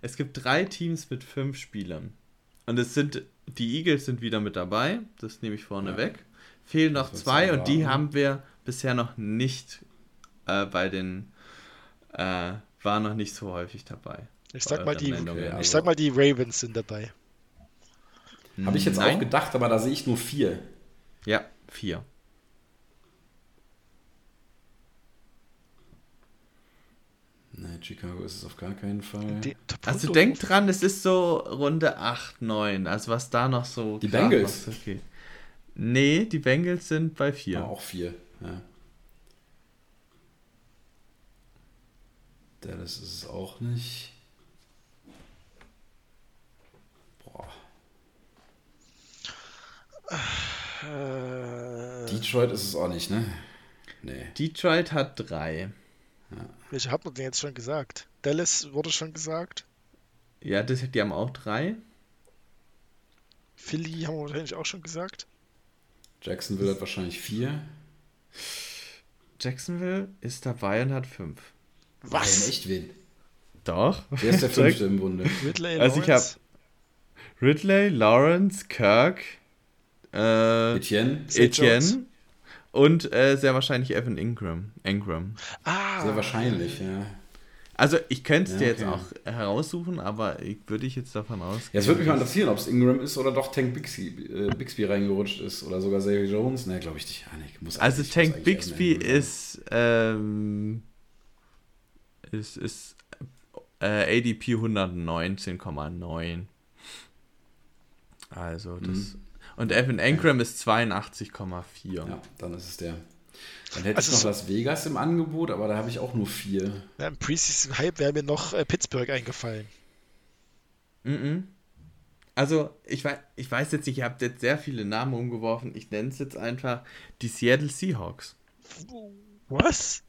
Es gibt drei Teams mit fünf Spielern. Und es sind die Eagles sind wieder mit dabei, das nehme ich vorne ja. weg. Fehlen noch zwei und die haben wir bisher noch nicht äh, bei den, äh, war noch nicht so häufig dabei. Ich sag, mal die, okay, ich sag mal, die Ravens sind dabei. Habe ich jetzt Nein. auch gedacht, aber da sehe ich nur vier. Ja, vier. Nein, Chicago ist es auf gar keinen Fall. Die, also denk dran, es ist so Runde 8, 9. Also was da noch so. Die Bengals. Okay. Nee, die Bengals sind bei 4. auch 4, ja. Dallas ist es auch nicht. Boah. Äh, Detroit ist es auch nicht, ne? Nee. Detroit hat 3. Ja. Welche hat man denn jetzt schon gesagt? Dallas wurde schon gesagt. Ja, das, die haben auch drei. Philly haben wir wahrscheinlich auch schon gesagt. Jacksonville hat wahrscheinlich vier. Jacksonville ist dabei und hat fünf. Was? Nein, echt wen? Doch. Wer ist der fünfte im Bunde? Ridley, also ich habe Ridley, Lawrence, Kirk, äh, Etienne, Etienne und äh, sehr wahrscheinlich Evan Ingram. Ingram. Ah, sehr wahrscheinlich, ja. Also ich könnte es ja, dir okay. jetzt auch heraussuchen, aber ich, würde ich jetzt davon aus. Ja, es würde mich mal interessieren, ob es Ingram ist oder doch Tank Bixby, äh, Bixby reingerutscht ist oder sogar Xavier Jones. Ne, glaube ich nicht. Ah, nee, muss also Tank Bixby ist, ähm, ist, ist äh, ADP 119,9. Also das. Mhm. Und Evan Ingram ist 82,4. Ja, dann ist es der. Dann hätte also ich noch Las Vegas im Angebot, aber da habe ich auch nur vier. Ja, Im Preseason Hype wäre mir noch äh, Pittsburgh eingefallen. Mm, -mm. Also, ich weiß, ich weiß jetzt nicht, ihr habt jetzt sehr viele Namen umgeworfen. Ich nenne es jetzt einfach die Seattle Seahawks. Was?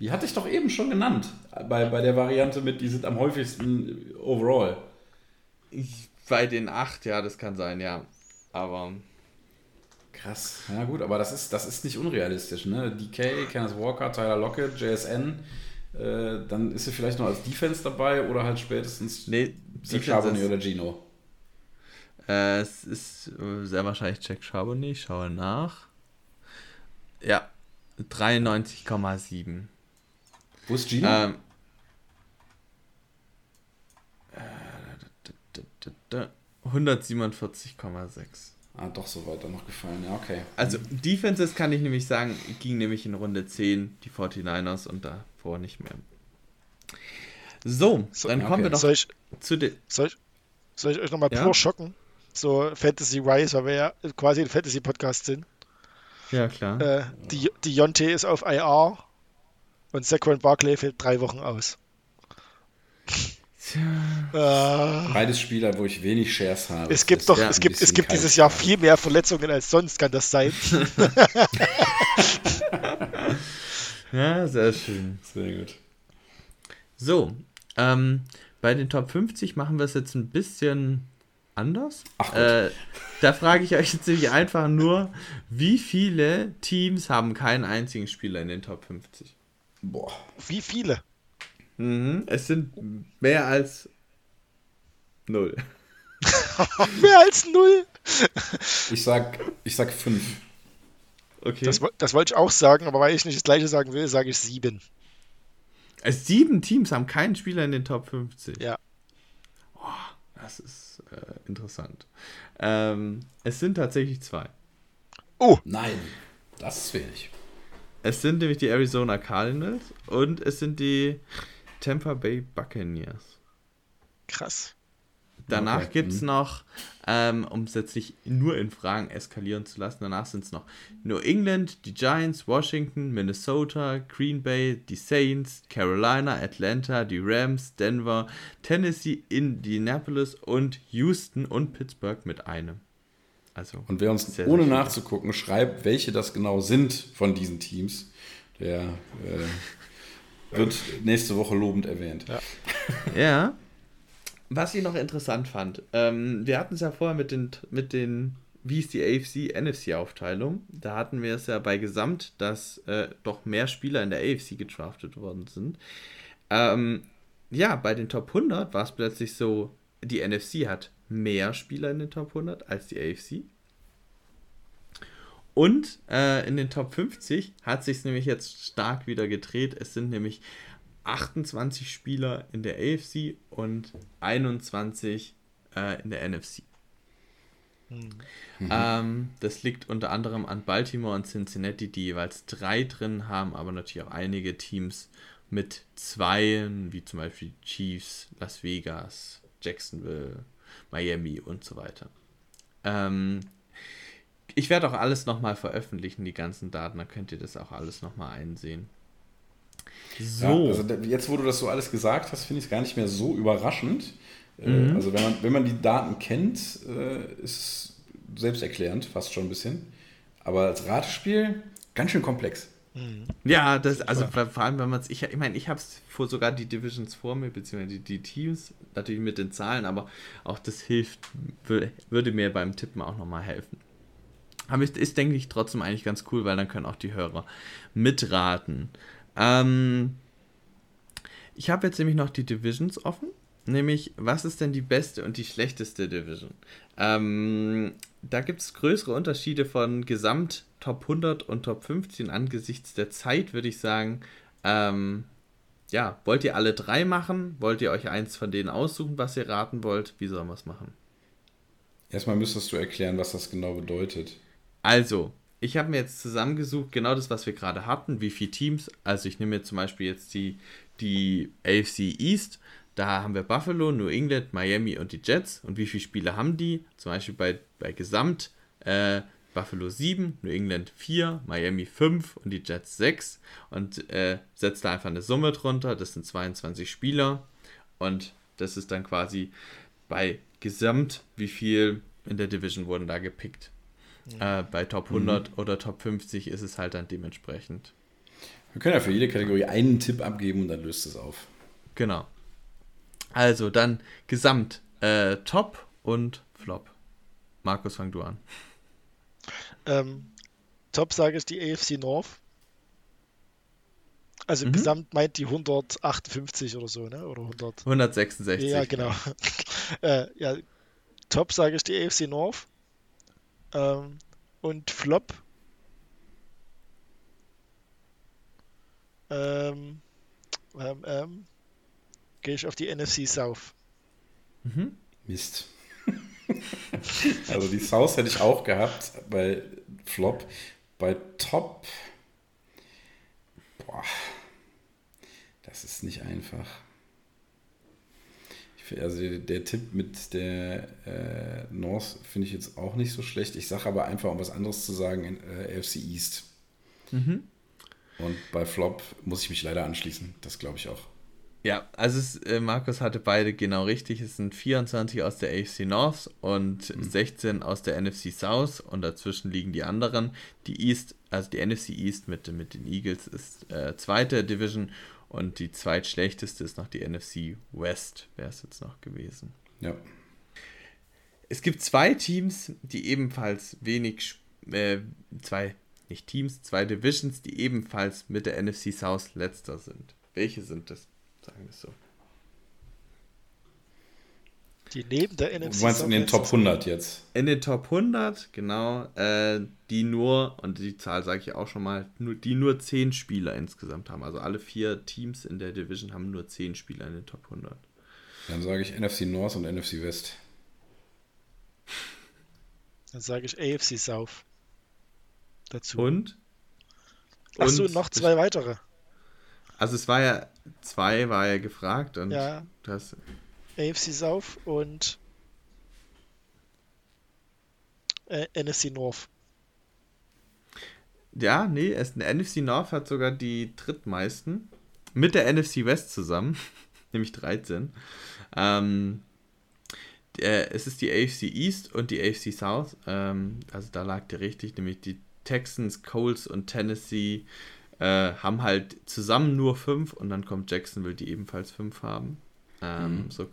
Die hatte ich doch eben schon genannt. Bei, bei der Variante mit, die sind am häufigsten overall. Ich, bei den acht, ja, das kann sein, ja. Aber. Krass. Ja, gut, aber das ist, das ist nicht unrealistisch, ne? DK, Kenneth Walker, Tyler Lockett, JSN. Äh, dann ist er vielleicht noch als Defense dabei oder halt spätestens nee, Jack Charbonnet oder Gino. Äh, es ist äh, sehr wahrscheinlich Jack Charbonnet. Ich schaue nach. Ja, 93,7. Wo ist Gino? Ähm, 147,6. Ah, doch so weiter noch gefallen, ja, okay. Also Defenses kann ich nämlich sagen, ging nämlich in Runde 10 die 49ers und davor nicht mehr. So, so dann okay. kommen wir doch soll ich, zu den. Soll ich, soll ich euch nochmal ja? pur schocken? So Fantasy-wise, weil wir ja quasi ein Fantasy-Podcast sind. Ja, klar. Äh, die, die Jonte ist auf IR und Saquon Barkley fällt drei Wochen aus. Tja. Beides Spieler, wo ich wenig Shares habe. Es gibt doch, es gibt, es gibt dieses Jahr viel mehr Verletzungen als sonst, kann das sein? ja, sehr schön. Sehr gut. So, ähm, bei den Top 50 machen wir es jetzt ein bisschen anders. Ach äh, da frage ich euch jetzt nämlich einfach nur, wie viele Teams haben keinen einzigen Spieler in den Top 50? Boah. Wie viele? Mhm, es sind mehr als null. mehr als null? ich sag, ich sag fünf. Okay. Das, das wollte ich auch sagen, aber weil ich nicht das gleiche sagen will, sage ich sieben. Also sieben Teams haben keinen Spieler in den Top 50. Ja. Oh, das ist äh, interessant. Ähm, es sind tatsächlich zwei. Oh! Nein, das ist wenig. Es sind nämlich die Arizona Cardinals und es sind die Tampa Bay Buccaneers. Krass. Danach okay. gibt es mhm. noch, ähm, um es jetzt nicht nur in Fragen eskalieren zu lassen, danach sind es noch New England, die Giants, Washington, Minnesota, Green Bay, die Saints, Carolina, Atlanta, die Rams, Denver, Tennessee, Indianapolis und Houston und Pittsburgh mit einem. Also und wer uns sehr, ohne sehr nachzugucken schreibt, welche das genau sind von diesen Teams, der äh, wird nächste Woche lobend erwähnt. Ja. ja. Was ich noch interessant fand, ähm, wir hatten es ja vorher mit den, mit den, wie ist die AFC-NFC-Aufteilung? Da hatten wir es ja bei Gesamt, dass äh, doch mehr Spieler in der AFC gedraftet worden sind. Ähm, ja, bei den Top 100 war es plötzlich so, die NFC hat mehr Spieler in den Top 100 als die AFC. Und äh, in den Top 50 hat sich nämlich jetzt stark wieder gedreht. Es sind nämlich 28 Spieler in der AFC und 21 äh, in der NFC. Mhm. Ähm, das liegt unter anderem an Baltimore und Cincinnati, die jeweils drei drin haben, aber natürlich auch einige Teams mit zwei, wie zum Beispiel Chiefs, Las Vegas, Jacksonville, Miami und so weiter. Ähm, ich werde auch alles nochmal veröffentlichen, die ganzen Daten, da könnt ihr das auch alles nochmal einsehen. So. Ja, also jetzt, wo du das so alles gesagt hast, finde ich es gar nicht mehr so überraschend. Äh, mhm. Also wenn man, wenn man die Daten kennt, äh, ist es selbsterklärend, fast schon ein bisschen. Aber als Ratespiel ganz schön komplex. Mhm. Ja, das, also vor allem, wenn man es, ich, ich meine, ich habe es vor sogar die Divisions vor mir, beziehungsweise die, die, Teams, natürlich mit den Zahlen, aber auch das hilft, würde mir beim Tippen auch nochmal helfen. Aber ist, denke ich, trotzdem eigentlich ganz cool, weil dann können auch die Hörer mitraten. Ähm, ich habe jetzt nämlich noch die Divisions offen. Nämlich, was ist denn die beste und die schlechteste Division? Ähm, da gibt es größere Unterschiede von Gesamt Top 100 und Top 15 angesichts der Zeit, würde ich sagen. Ähm, ja, wollt ihr alle drei machen? Wollt ihr euch eins von denen aussuchen, was ihr raten wollt? Wie sollen wir es machen? Erstmal müsstest du erklären, was das genau bedeutet. Also, ich habe mir jetzt zusammengesucht, genau das, was wir gerade hatten, wie viele Teams. Also ich nehme jetzt zum Beispiel jetzt die, die AFC East. Da haben wir Buffalo, New England, Miami und die Jets. Und wie viele Spiele haben die? Zum Beispiel bei, bei Gesamt äh, Buffalo 7, New England 4, Miami 5 und die Jets 6. Und äh, setzt da einfach eine Summe drunter. Das sind 22 Spieler. Und das ist dann quasi bei Gesamt, wie viel in der Division wurden da gepickt. Äh, bei Top 100 mhm. oder Top 50 ist es halt dann dementsprechend. Wir können ja für jede Kategorie einen Tipp abgeben und dann löst es auf. Genau. Also dann Gesamt äh, Top und Flop. Markus, fang du an. Ähm, Top sage ich die AFC North. Also mhm. Gesamt meint die 158 oder so, ne? Oder 100. 166. Ja, genau. äh, ja, Top sage ich die AFC North. Ähm, und Flop. Ähm, ähm, ähm, gehe ich auf die NFC South. Mhm. Mist. also die South hätte ich auch gehabt bei Flop. Bei Top. Boah. Das ist nicht einfach also der, der, Tipp mit der äh, North finde ich jetzt auch nicht so schlecht. Ich sage aber einfach, um was anderes zu sagen, in äh, AFC East. Mhm. Und bei Flop muss ich mich leider anschließen. Das glaube ich auch. Ja, also es, äh, Markus hatte beide genau richtig. Es sind 24 aus der AFC North und mhm. 16 aus der NFC South und dazwischen liegen die anderen. Die East, also die NFC East mit, mit den Eagles ist äh, zweite Division und die zweitschlechteste ist noch die NFC West, wäre es jetzt noch gewesen. Ja. Es gibt zwei Teams, die ebenfalls wenig, äh, zwei, nicht Teams, zwei Divisions, die ebenfalls mit der NFC South letzter sind. Welche sind das? Sagen wir es so. Die neben der NFC. Du meinst in den Top 100 jetzt? In den Top 100, genau. Äh, die nur, und die Zahl sage ich auch schon mal, nur, die nur 10 Spieler insgesamt haben. Also alle vier Teams in der Division haben nur 10 Spieler in den Top 100. Dann sage ich NFC North und NFC West. Dann sage ich AFC South. Dazu. Und? Achso, noch zwei weitere. Also es war ja, zwei war ja gefragt und ja. das AFC South und äh, NFC North. Ja, nee, es, NFC North hat sogar die drittmeisten. Mit der NFC West zusammen, nämlich 13. Ähm, äh, es ist die AFC East und die AFC South. Ähm, also da lag der richtig, nämlich die Texans, Coles und Tennessee äh, haben halt zusammen nur fünf und dann kommt Jacksonville, die ebenfalls fünf haben. Ähm, mhm. So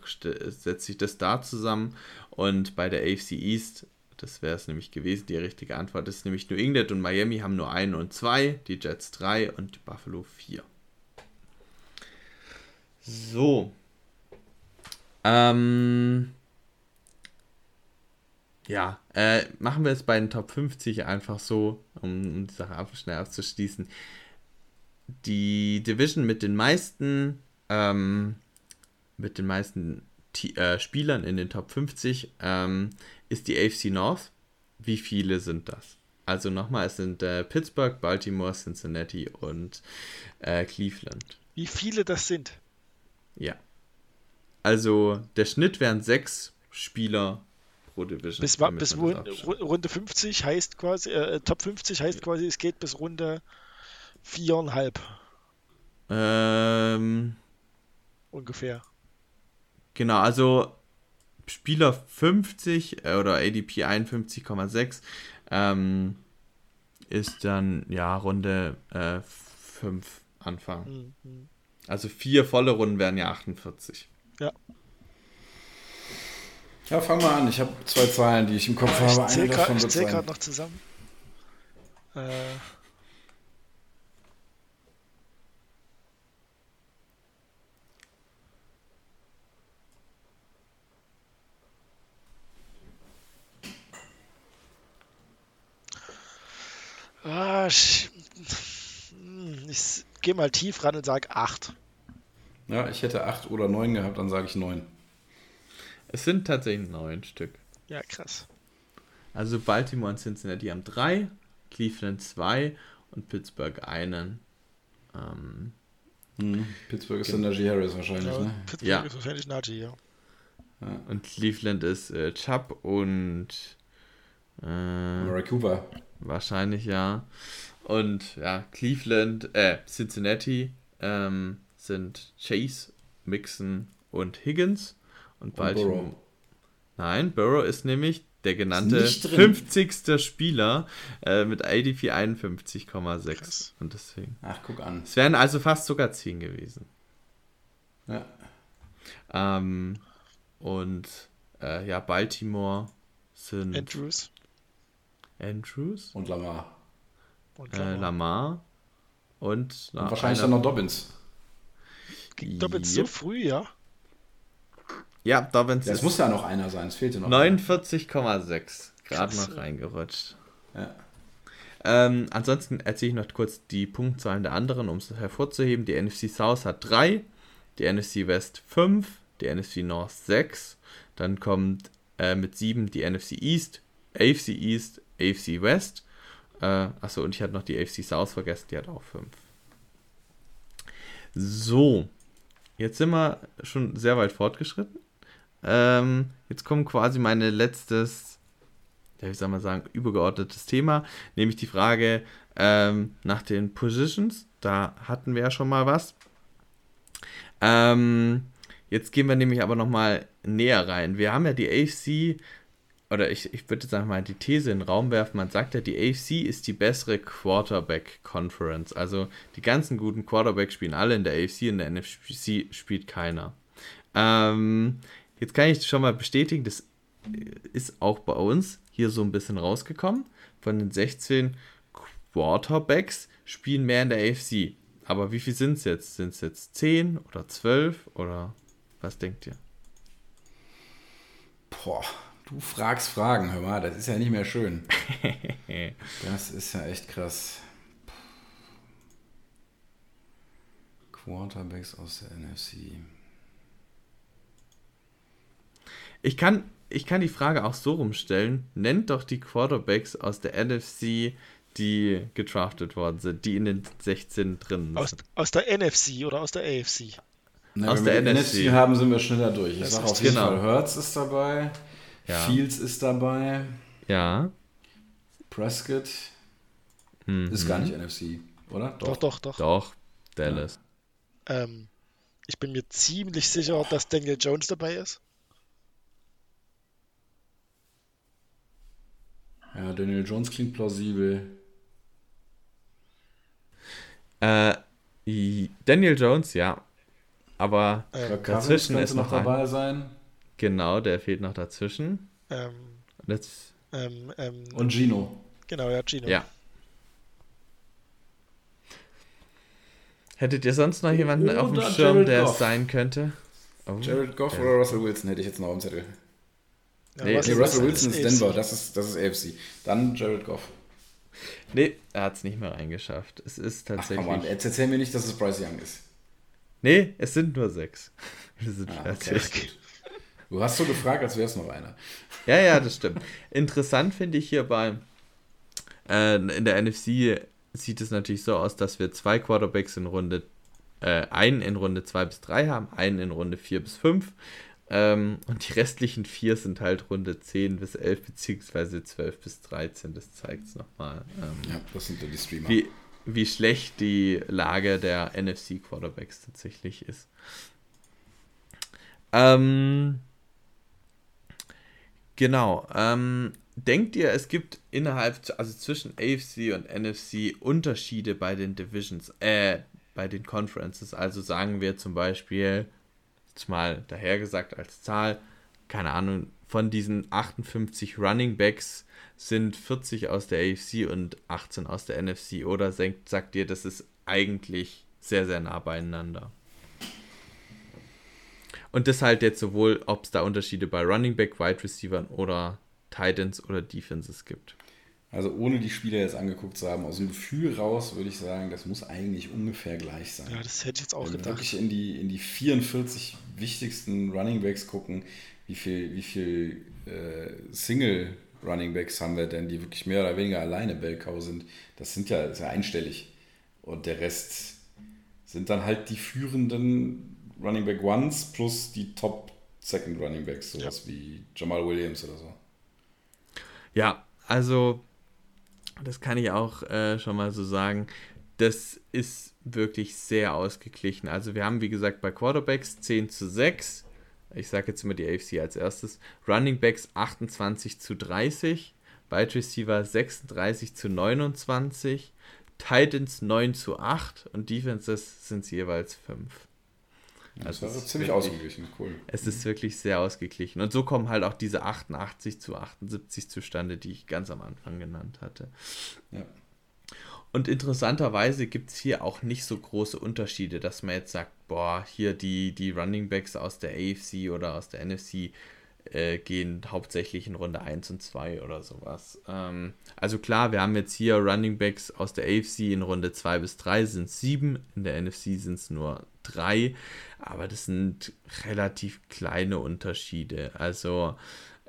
setzt sich das da zusammen. Und bei der AFC East, das wäre es nämlich gewesen, die richtige Antwort ist nämlich New England und Miami haben nur ein und zwei, die Jets drei und die Buffalo vier. So. Ähm, ja, äh, machen wir es bei den Top 50 einfach so, um, um die Sache einfach schnell abzuschließen. Die Division mit den meisten, ähm, mit den meisten T äh, Spielern in den Top 50 ähm, ist die AFC North. Wie viele sind das? Also nochmal, es sind äh, Pittsburgh, Baltimore, Cincinnati und äh, Cleveland. Wie viele das sind? Ja. Also der Schnitt wären sechs Spieler pro Division. Bis, bis Runde 50 heißt quasi, äh, Top 50 heißt quasi, es geht bis Runde viereinhalb. Ähm, Ungefähr. Genau, also Spieler 50 äh, oder ADP 51,6 ähm, ist dann ja Runde 5 äh, Anfang. Mhm. Also vier volle Runden wären ja 48. Ja. Ja, fang mal an. Ich habe zwei Zahlen, die ich im Kopf ja, habe. Ich zähle gerade noch zusammen. Äh. Ah, ich, ich gehe mal tief ran und sage 8. Ja, ich hätte 8 oder 9 gehabt, dann sage ich 9. Es sind tatsächlich 9 Stück. Ja, krass. Also Baltimore und Cincinnati haben 3, Cleveland 2 und Pittsburgh einen. Ähm, hm, Pittsburgh ist dann Najee Harris wahrscheinlich, ja, ne? Pittsburgh ja. ist wahrscheinlich Najee, ja. ja. Und Cleveland ist äh, Chubb und äh, Murray Cooper. Wahrscheinlich ja. Und ja, Cleveland, äh, Cincinnati ähm, sind Chase, Mixon und Higgins. Und Baltimore. Und Burrow. Nein, Burrow ist nämlich der genannte 50. Spieler äh, mit ADP 51,6. Und deswegen. Ach, guck an. Es wären also fast sogar 10 gewesen. Ja. Ähm, und äh, ja, Baltimore sind. Andrews. Andrews. Und Lamar. Und Lamar. Äh, Lamar. Und, na, und wahrscheinlich einer, dann noch Dobbins. Dobbins yep. so früh, ja? Ja, Dobbins. Ja, es muss ja noch einer sein, es fehlte noch. 49,6. Gerade noch reingerutscht. Ja. Ähm, ansonsten erzähle ich noch kurz die Punktzahlen der anderen, um es hervorzuheben. Die NFC South hat 3, die NFC West 5, die NFC North 6. Dann kommt äh, mit 7 die NFC East, AFC East, AFC West. Äh, achso, und ich hatte noch die AFC South vergessen, die hat auch 5. So, jetzt sind wir schon sehr weit fortgeschritten. Ähm, jetzt kommt quasi mein letztes, ja, wie soll man sagen, übergeordnetes Thema, nämlich die Frage ähm, nach den Positions. Da hatten wir ja schon mal was. Ähm, jetzt gehen wir nämlich aber nochmal näher rein. Wir haben ja die AFC oder ich, ich würde jetzt einfach mal die These in den Raum werfen, man sagt ja, die AFC ist die bessere Quarterback-Conference. Also die ganzen guten Quarterbacks spielen alle in der AFC, in der NFC spielt keiner. Ähm, jetzt kann ich schon mal bestätigen, das ist auch bei uns hier so ein bisschen rausgekommen. Von den 16 Quarterbacks spielen mehr in der AFC. Aber wie viel sind es jetzt? Sind es jetzt 10 oder 12 oder was denkt ihr? Boah, Du fragst Fragen, hör mal, das ist ja nicht mehr schön. das ist ja echt krass. Quarterbacks aus der NFC. Ich kann, ich kann die Frage auch so rumstellen. Nennt doch die Quarterbacks aus der NFC, die gedraftet worden sind, die in den 16 drin sind. Aus, aus der NFC oder aus der AFC? Na, aus der NFC. NFC haben, sind wir schneller durch. Ich sage auf jeden genau. Fall, Hertz ist dabei. Ja. Fields ist dabei. Ja. Prescott mhm. ist gar nicht NFC, oder? Doch, doch, doch. Doch, Dallas. Ja. Ähm, ich bin mir ziemlich sicher, dass Daniel Jones dabei ist. Ja, Daniel Jones klingt plausibel. Äh, Daniel Jones, ja. Aber äh, dazwischen ist noch dabei sein. Genau, der fehlt noch dazwischen. Ähm, Let's... ähm, ähm, Und Gino. Genau, ja, Gino. Ja. Hättet ihr sonst noch jemanden oh, auf dem Schirm, Jared der Goff. es sein könnte? Oh, Jared Goff oder Russell Wilson hätte ich jetzt noch am Zettel. Ja, nee, Russell, Russell Wilson ist Denver, das ist, das ist AFC. Dann Jared Goff. Nee, er hat es nicht mehr reingeschafft. Es ist tatsächlich. Ach, komm jetzt erzähl mir nicht, dass es Bryce Young ist. Nee, es sind nur sechs. Wir sind ah, okay. Du hast so gefragt, als wäre es noch einer. Ja, ja, das stimmt. Interessant finde ich hierbei, äh, in der NFC sieht es natürlich so aus, dass wir zwei Quarterbacks in Runde, äh, einen in Runde 2 bis 3 haben, einen in Runde 4 bis 5. Ähm, und die restlichen vier sind halt Runde 10 bis 11 beziehungsweise 12 bis 13. Das zeigt es nochmal. Ähm, ja, das sind ja die Streamer. Wie, wie schlecht die Lage der NFC Quarterbacks tatsächlich ist. Ähm, genau. Ähm, denkt ihr, es gibt innerhalb, also zwischen AFC und NFC Unterschiede bei den Divisions, äh, bei den Conferences? Also sagen wir zum Beispiel, jetzt mal dahergesagt als Zahl, keine Ahnung, von diesen 58 Running Backs sind 40 aus der AFC und 18 aus der NFC. Oder sagt, sagt ihr, das ist eigentlich sehr, sehr nah beieinander? Und das halt jetzt sowohl, ob es da Unterschiede bei Running Back, Wide Receivers oder Titans oder Defenses gibt. Also ohne die Spieler jetzt angeguckt zu haben, aus dem Gefühl raus würde ich sagen, das muss eigentlich ungefähr gleich sein. Ja, das hätte ich jetzt auch Wenn gedacht. Wenn wir wirklich in die, in die 44 wichtigsten Running Backs gucken, wie viel, wie viel äh, Single Running Backs haben wir denn, die wirklich mehr oder weniger alleine Bellkau sind, das sind ja, das ist ja einstellig. Und der Rest sind dann halt die führenden Running Back Ones plus die Top Second Running Backs, sowas ja. wie Jamal Williams oder so. Ja, also das kann ich auch äh, schon mal so sagen. Das ist wirklich sehr ausgeglichen. Also wir haben, wie gesagt, bei Quarterbacks 10 zu 6. Ich sage jetzt immer die AFC als erstes. Running Backs 28 zu 30. Wide Receiver 36 zu 29. Titans 9 zu 8 und Defenses sind es jeweils 5. Also das ist ziemlich wirklich, ausgeglichen, cool. Es ist wirklich sehr ausgeglichen. Und so kommen halt auch diese 88 zu 78 zustande, die ich ganz am Anfang genannt hatte. Ja. Und interessanterweise gibt es hier auch nicht so große Unterschiede, dass man jetzt sagt, boah, hier die, die Running Backs aus der AFC oder aus der NFC äh, gehen hauptsächlich in Runde 1 und 2 oder sowas. Ähm, also klar, wir haben jetzt hier Running Backs aus der AFC in Runde 2 bis 3 sind es 7, in der NFC sind es nur 3, aber das sind relativ kleine Unterschiede. Also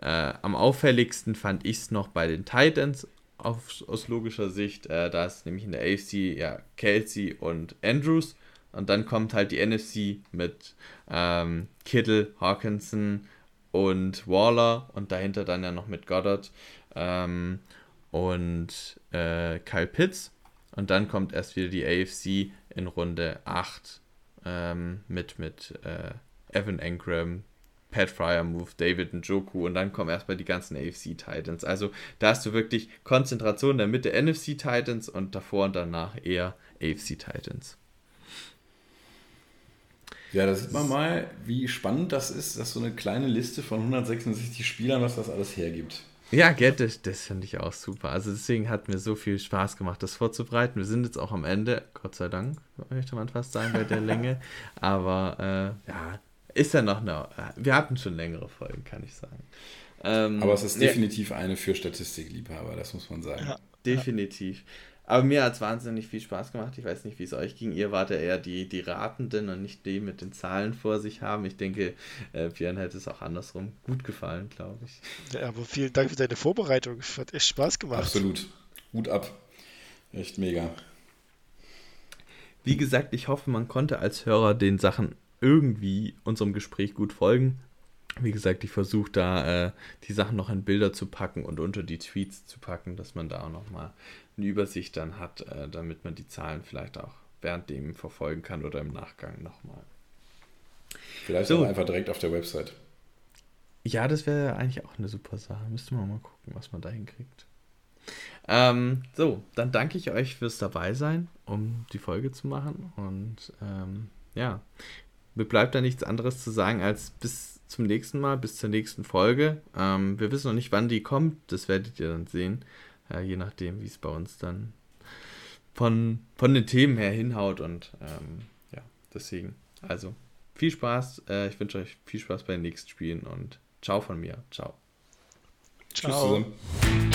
äh, am auffälligsten fand ich es noch bei den Titans auf, aus logischer Sicht. Äh, da ist nämlich in der AFC ja Kelsey und Andrews. Und dann kommt halt die NFC mit ähm, Kittle, Hawkinson, und Waller und dahinter dann ja noch mit Goddard ähm, und äh, Kyle Pitts. Und dann kommt erst wieder die AFC in Runde 8 ähm, mit, mit äh, Evan Engram, Pat Fryer Move, David Njoku und dann kommen erstmal die ganzen AFC Titans. Also da hast du wirklich Konzentration in der Mitte NFC Titans und davor und danach eher AFC Titans. Ja, da sieht man mal, wie spannend das ist, dass so eine kleine Liste von 166 Spielern, was das alles hergibt. Ja, Geld, das, das finde ich auch super. Also deswegen hat mir so viel Spaß gemacht, das vorzubereiten. Wir sind jetzt auch am Ende, Gott sei Dank, möchte man fast sagen, bei der Länge. Aber äh, ja, ist ja noch eine. Wir hatten schon längere Folgen, kann ich sagen. Ähm, Aber es ist definitiv ja. eine für Statistikliebhaber, das muss man sagen. Ja, definitiv. Aber mir hat es wahnsinnig viel Spaß gemacht. Ich weiß nicht, wie es euch ging. Ihr wart ja eher die, die Ratenden und nicht die mit den Zahlen vor sich haben. Ich denke, äh, Björn hätte es auch andersrum gut gefallen, glaube ich. Ja, aber vielen Dank für deine Vorbereitung. Es hat echt Spaß gemacht. Absolut. Gut ab. Echt mega. Wie gesagt, ich hoffe, man konnte als Hörer den Sachen irgendwie unserem Gespräch gut folgen. Wie gesagt, ich versuche da äh, die Sachen noch in Bilder zu packen und unter die Tweets zu packen, dass man da auch nochmal eine Übersicht dann hat, äh, damit man die Zahlen vielleicht auch während dem verfolgen kann oder im Nachgang nochmal. Vielleicht so. auch einfach direkt auf der Website. Ja, das wäre eigentlich auch eine super Sache. Müsste man mal gucken, was man da hinkriegt. Ähm, so, dann danke ich euch fürs Dabeisein, um die Folge zu machen. Und ähm, ja, mir bleibt da nichts anderes zu sagen als bis zum nächsten Mal, bis zur nächsten Folge. Ähm, wir wissen noch nicht, wann die kommt. Das werdet ihr dann sehen ja, je nachdem, wie es bei uns dann von, von den Themen her hinhaut. Und ähm, ja, deswegen, also viel Spaß. Äh, ich wünsche euch viel Spaß bei den nächsten Spielen und ciao von mir. Ciao. Ciao. Tschüss zusammen.